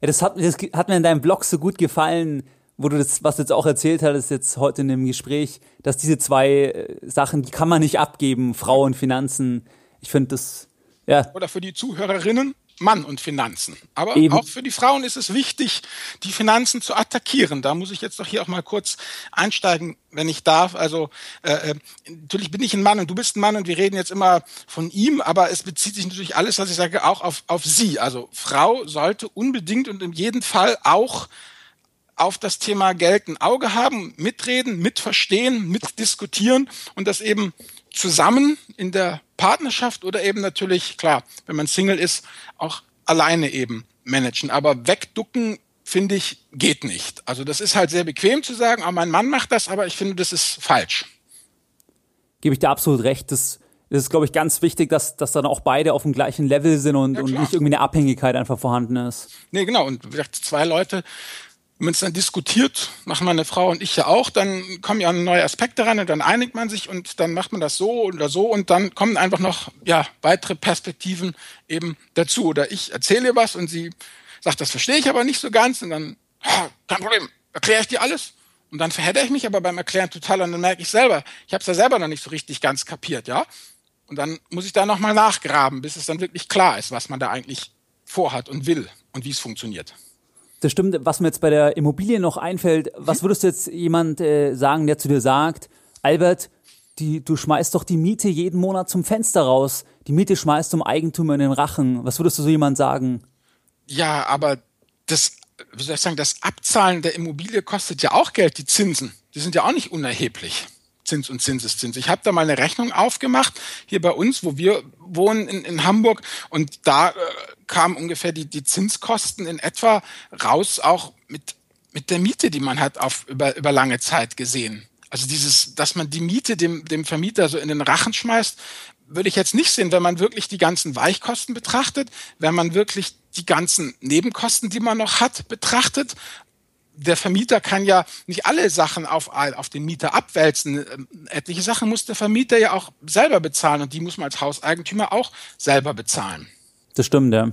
Ja, das hat, das hat mir in deinem Blog so gut gefallen, wo du das, was du jetzt auch erzählt hattest, jetzt heute in dem Gespräch, dass diese zwei äh, Sachen, die kann man nicht abgeben, Frau und Finanzen. Ich finde das, ja. Oder für die Zuhörerinnen, Mann und Finanzen. Aber Eben. auch für die Frauen ist es wichtig, die Finanzen zu attackieren. Da muss ich jetzt doch hier auch mal kurz einsteigen, wenn ich darf. Also äh, äh, natürlich bin ich ein Mann und du bist ein Mann und wir reden jetzt immer von ihm, aber es bezieht sich natürlich alles, was ich sage, auch auf, auf sie. Also Frau sollte unbedingt und in jedem Fall auch auf das Thema Geld ein Auge haben, mitreden, mitverstehen, mitdiskutieren und das eben zusammen in der Partnerschaft oder eben natürlich, klar, wenn man Single ist, auch alleine eben managen. Aber wegducken, finde ich, geht nicht. Also das ist halt sehr bequem zu sagen, oh, mein Mann macht das, aber ich finde, das ist falsch. Gebe ich dir absolut recht. Das, das ist, glaube ich, ganz wichtig, dass, dass dann auch beide auf dem gleichen Level sind und, ja, und nicht irgendwie eine Abhängigkeit einfach vorhanden ist. Nee, genau. Und wie gesagt, zwei Leute, wenn man es dann diskutiert, machen meine Frau und ich ja auch, dann kommen ja neue Aspekte ran und dann einigt man sich und dann macht man das so oder so und dann kommen einfach noch ja weitere Perspektiven eben dazu. Oder ich erzähle ihr was und sie sagt, das verstehe ich aber nicht so ganz und dann, oh, kein Problem, erkläre ich dir alles. Und dann verhedder ich mich aber beim Erklären total und dann merke ich selber, ich habe es ja selber noch nicht so richtig ganz kapiert, ja. Und dann muss ich da nochmal nachgraben, bis es dann wirklich klar ist, was man da eigentlich vorhat und will und wie es funktioniert. Das stimmt. Was mir jetzt bei der Immobilie noch einfällt, was würdest du jetzt jemand äh, sagen, der zu dir sagt, Albert, die, du schmeißt doch die Miete jeden Monat zum Fenster raus. Die Miete schmeißt zum Eigentum in den Rachen. Was würdest du so jemand sagen? Ja, aber das, wie soll ich sagen, das Abzahlen der Immobilie kostet ja auch Geld, die Zinsen. Die sind ja auch nicht unerheblich. Zins und Zinseszins. Ich habe da mal eine Rechnung aufgemacht, hier bei uns, wo wir wohnen in, in Hamburg. Und da äh, kamen ungefähr die, die Zinskosten in etwa raus, auch mit, mit der Miete, die man hat auf, über, über lange Zeit gesehen. Also dieses, dass man die Miete dem, dem Vermieter so in den Rachen schmeißt, würde ich jetzt nicht sehen, wenn man wirklich die ganzen Weichkosten betrachtet, wenn man wirklich die ganzen Nebenkosten, die man noch hat, betrachtet der Vermieter kann ja nicht alle Sachen auf, auf den Mieter abwälzen. Ähm, etliche Sachen muss der Vermieter ja auch selber bezahlen und die muss man als Hauseigentümer auch selber bezahlen. Das stimmt, ja.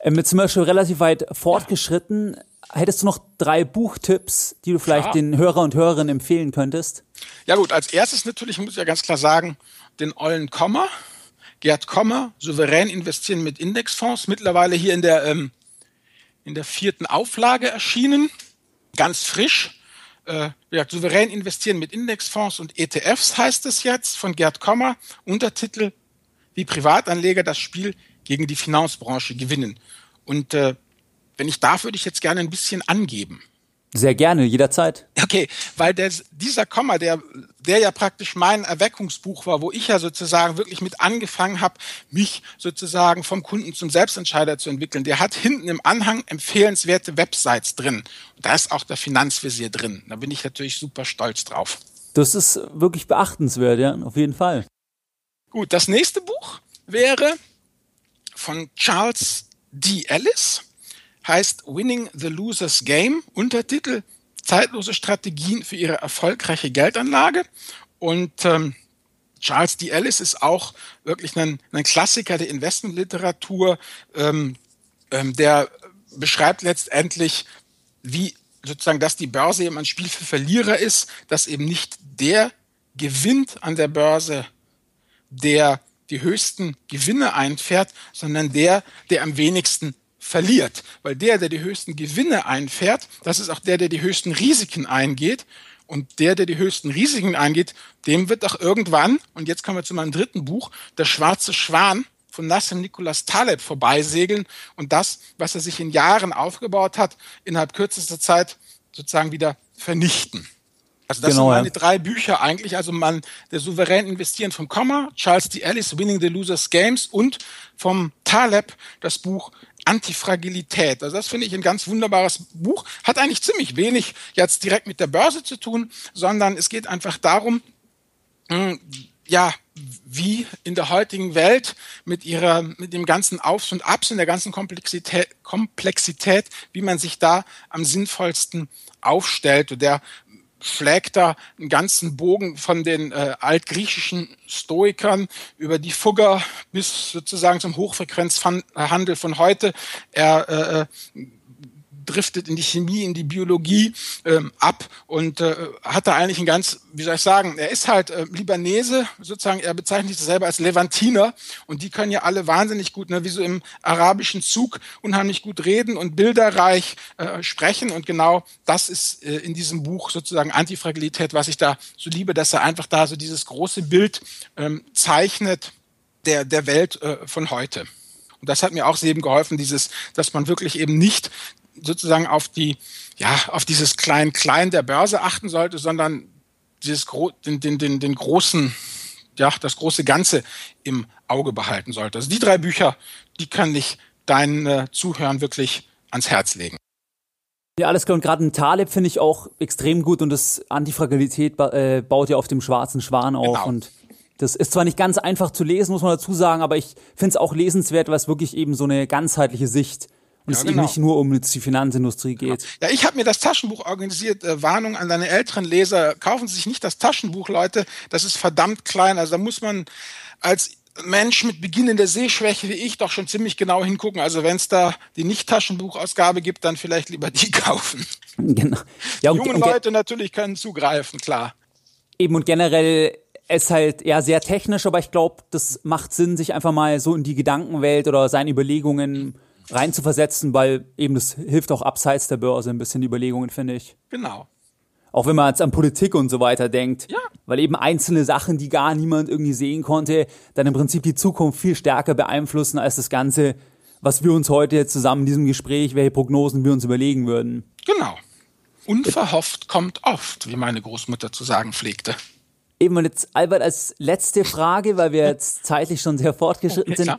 Ähm, jetzt sind wir schon relativ weit fortgeschritten. Ja. Hättest du noch drei Buchtipps, die du vielleicht ja. den Hörer und Hörerinnen empfehlen könntest? Ja gut, als erstes natürlich muss ich ja ganz klar sagen, den Ollen Kommer, Gerd Kommer, souverän investieren mit Indexfonds, mittlerweile hier in der, ähm, in der vierten Auflage erschienen ganz frisch. Äh, gesagt, souverän investieren mit Indexfonds und ETFs heißt es jetzt von Gerd Kommer. Untertitel, wie Privatanleger das Spiel gegen die Finanzbranche gewinnen. Und äh, wenn ich darf, würde ich jetzt gerne ein bisschen angeben. Sehr gerne, jederzeit. Okay, weil der, dieser Komma, der, der ja praktisch mein Erweckungsbuch war, wo ich ja sozusagen wirklich mit angefangen habe, mich sozusagen vom Kunden zum Selbstentscheider zu entwickeln, der hat hinten im Anhang empfehlenswerte Websites drin. Da ist auch der Finanzvisier drin. Da bin ich natürlich super stolz drauf. Das ist wirklich beachtenswert, ja, auf jeden Fall. Gut, das nächste Buch wäre von Charles D. Ellis heißt Winning the Loser's Game, Untertitel Zeitlose Strategien für ihre erfolgreiche Geldanlage. Und ähm, Charles D. Ellis ist auch wirklich ein, ein Klassiker der Investmentliteratur, ähm, ähm, der beschreibt letztendlich, wie sozusagen, dass die Börse eben ein Spiel für Verlierer ist, dass eben nicht der gewinnt an der Börse, der die höchsten Gewinne einfährt, sondern der, der am wenigsten verliert. Weil der, der die höchsten Gewinne einfährt, das ist auch der, der die höchsten Risiken eingeht. Und der, der die höchsten Risiken eingeht, dem wird auch irgendwann, und jetzt kommen wir zu meinem dritten Buch, der schwarze Schwan von Nassim Nicholas Taleb vorbeisegeln und das, was er sich in Jahren aufgebaut hat, innerhalb kürzester Zeit sozusagen wieder vernichten. Also das genau, sind meine ja. drei Bücher eigentlich. Also man, der souverän investieren vom Komma, Charles D. Ellis, Winning the Losers Games und vom Taleb das Buch Antifragilität. Also das finde ich ein ganz wunderbares Buch. Hat eigentlich ziemlich wenig jetzt direkt mit der Börse zu tun, sondern es geht einfach darum, hm, ja, wie in der heutigen Welt mit ihrer, mit dem ganzen Aufs und Abs und der ganzen Komplexität, Komplexität, wie man sich da am sinnvollsten aufstellt. Und der schlägt da einen ganzen Bogen von den äh, altgriechischen Stoikern über die Fugger bis sozusagen zum Hochfrequenzhandel von heute. Er äh, äh driftet in die Chemie, in die Biologie ähm, ab und äh, hat da eigentlich ein ganz, wie soll ich sagen, er ist halt äh, Libanese, sozusagen, er bezeichnet sich selber als Levantiner und die können ja alle wahnsinnig gut, ne, wie so im arabischen Zug, unheimlich gut reden und bilderreich äh, sprechen und genau das ist äh, in diesem Buch sozusagen Antifragilität, was ich da so liebe, dass er einfach da so dieses große Bild ähm, zeichnet der, der Welt äh, von heute. Und das hat mir auch eben geholfen, dieses, dass man wirklich eben nicht sozusagen auf die, ja, auf dieses Klein-Klein der Börse achten sollte, sondern dieses den, den, den, den großen, ja, das große Ganze im Auge behalten sollte. Also die drei Bücher, die kann ich deinen äh, Zuhörern wirklich ans Herz legen. Ja, alles klar. Und gerade ein Taleb finde ich auch extrem gut und das Antifragilität ba äh, baut ja auf dem schwarzen Schwan auf. Genau. Und das ist zwar nicht ganz einfach zu lesen, muss man dazu sagen, aber ich finde es auch lesenswert, weil es wirklich eben so eine ganzheitliche Sicht und ja, es genau. eben nicht nur um die Finanzindustrie geht. Genau. Ja, ich habe mir das Taschenbuch organisiert. Äh, Warnung an deine älteren Leser. Kaufen Sie sich nicht das Taschenbuch, Leute. Das ist verdammt klein. Also da muss man als Mensch mit beginnender Sehschwäche wie ich doch schon ziemlich genau hingucken. Also wenn es da die Nicht-Taschenbuchausgabe gibt, dann vielleicht lieber die kaufen. Genau. Ja, und, Junge und, Leute natürlich können zugreifen, klar. Eben und generell ist halt ja sehr technisch, aber ich glaube, das macht Sinn, sich einfach mal so in die Gedankenwelt oder seine Überlegungen reinzuversetzen, weil eben das hilft auch abseits der Börse ein bisschen die Überlegungen, finde ich. Genau. Auch wenn man jetzt an Politik und so weiter denkt. Ja. Weil eben einzelne Sachen, die gar niemand irgendwie sehen konnte, dann im Prinzip die Zukunft viel stärker beeinflussen als das Ganze, was wir uns heute jetzt zusammen in diesem Gespräch, welche Prognosen wir uns überlegen würden. Genau. Unverhofft kommt oft, wie meine Großmutter zu sagen pflegte. Eben und jetzt Albert als letzte Frage, weil wir jetzt zeitlich schon sehr fortgeschritten sind. Klar.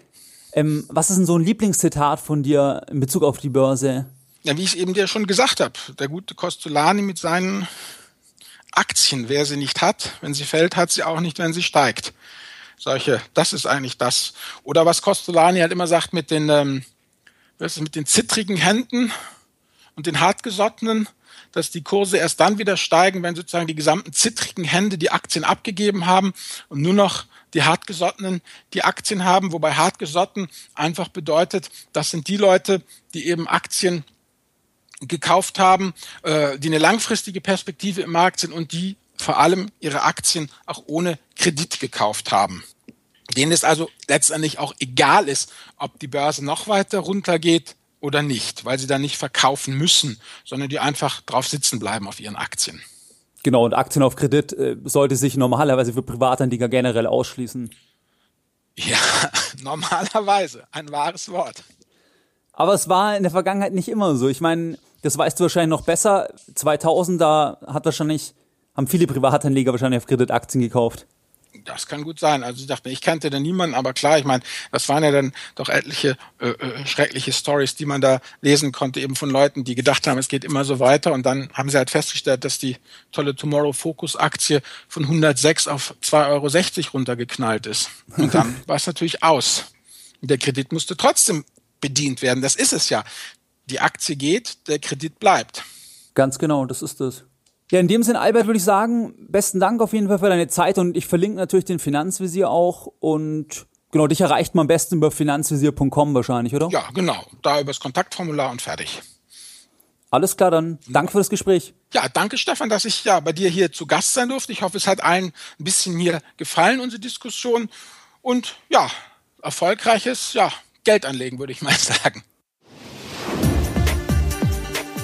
Ähm, was ist denn so ein Lieblingszitat von dir in Bezug auf die Börse? Ja, wie ich es eben dir schon gesagt habe, der gute Costolani mit seinen Aktien, wer sie nicht hat, wenn sie fällt, hat sie auch nicht, wenn sie steigt. Solche, das ist eigentlich das. Oder was Costolani halt immer sagt mit den, ähm, was ist, mit den zittrigen Händen und den hartgesottenen, dass die Kurse erst dann wieder steigen, wenn sozusagen die gesamten zittrigen Hände die Aktien abgegeben haben und nur noch die Hartgesottenen die Aktien haben, wobei Hartgesotten einfach bedeutet, das sind die Leute, die eben Aktien gekauft haben, äh, die eine langfristige Perspektive im Markt sind und die vor allem ihre Aktien auch ohne Kredit gekauft haben. Denen es also letztendlich auch egal ist, ob die Börse noch weiter runtergeht oder nicht, weil sie dann nicht verkaufen müssen, sondern die einfach drauf sitzen bleiben auf ihren Aktien. Genau, und Aktien auf Kredit äh, sollte sich normalerweise für Privatanleger generell ausschließen. Ja, normalerweise. Ein wahres Wort. Aber es war in der Vergangenheit nicht immer so. Ich meine, das weißt du wahrscheinlich noch besser. 2000, da hat wahrscheinlich, haben viele Privatanleger wahrscheinlich auf Kredit Aktien gekauft. Das kann gut sein. Also ich dachte, ich kannte da niemanden, aber klar, ich meine, das waren ja dann doch etliche äh, äh, schreckliche Stories, die man da lesen konnte, eben von Leuten, die gedacht haben, es geht immer so weiter und dann haben sie halt festgestellt, dass die tolle Tomorrow Focus Aktie von 106 auf 2,60 Euro runtergeknallt ist. Und dann war es natürlich aus. Der Kredit musste trotzdem bedient werden. Das ist es ja. Die Aktie geht, der Kredit bleibt. Ganz genau, das ist es. Ja, in dem Sinne, Albert, würde ich sagen, besten Dank auf jeden Fall für deine Zeit und ich verlinke natürlich den Finanzvisier auch und genau, dich erreicht man am besten über finanzvisier.com wahrscheinlich, oder? Ja, genau. Da über das Kontaktformular und fertig. Alles klar, dann danke für das Gespräch. Ja, danke Stefan, dass ich ja bei dir hier zu Gast sein durfte. Ich hoffe, es hat allen ein bisschen mir gefallen, unsere Diskussion. Und ja, erfolgreiches ja, Geld anlegen, würde ich mal sagen.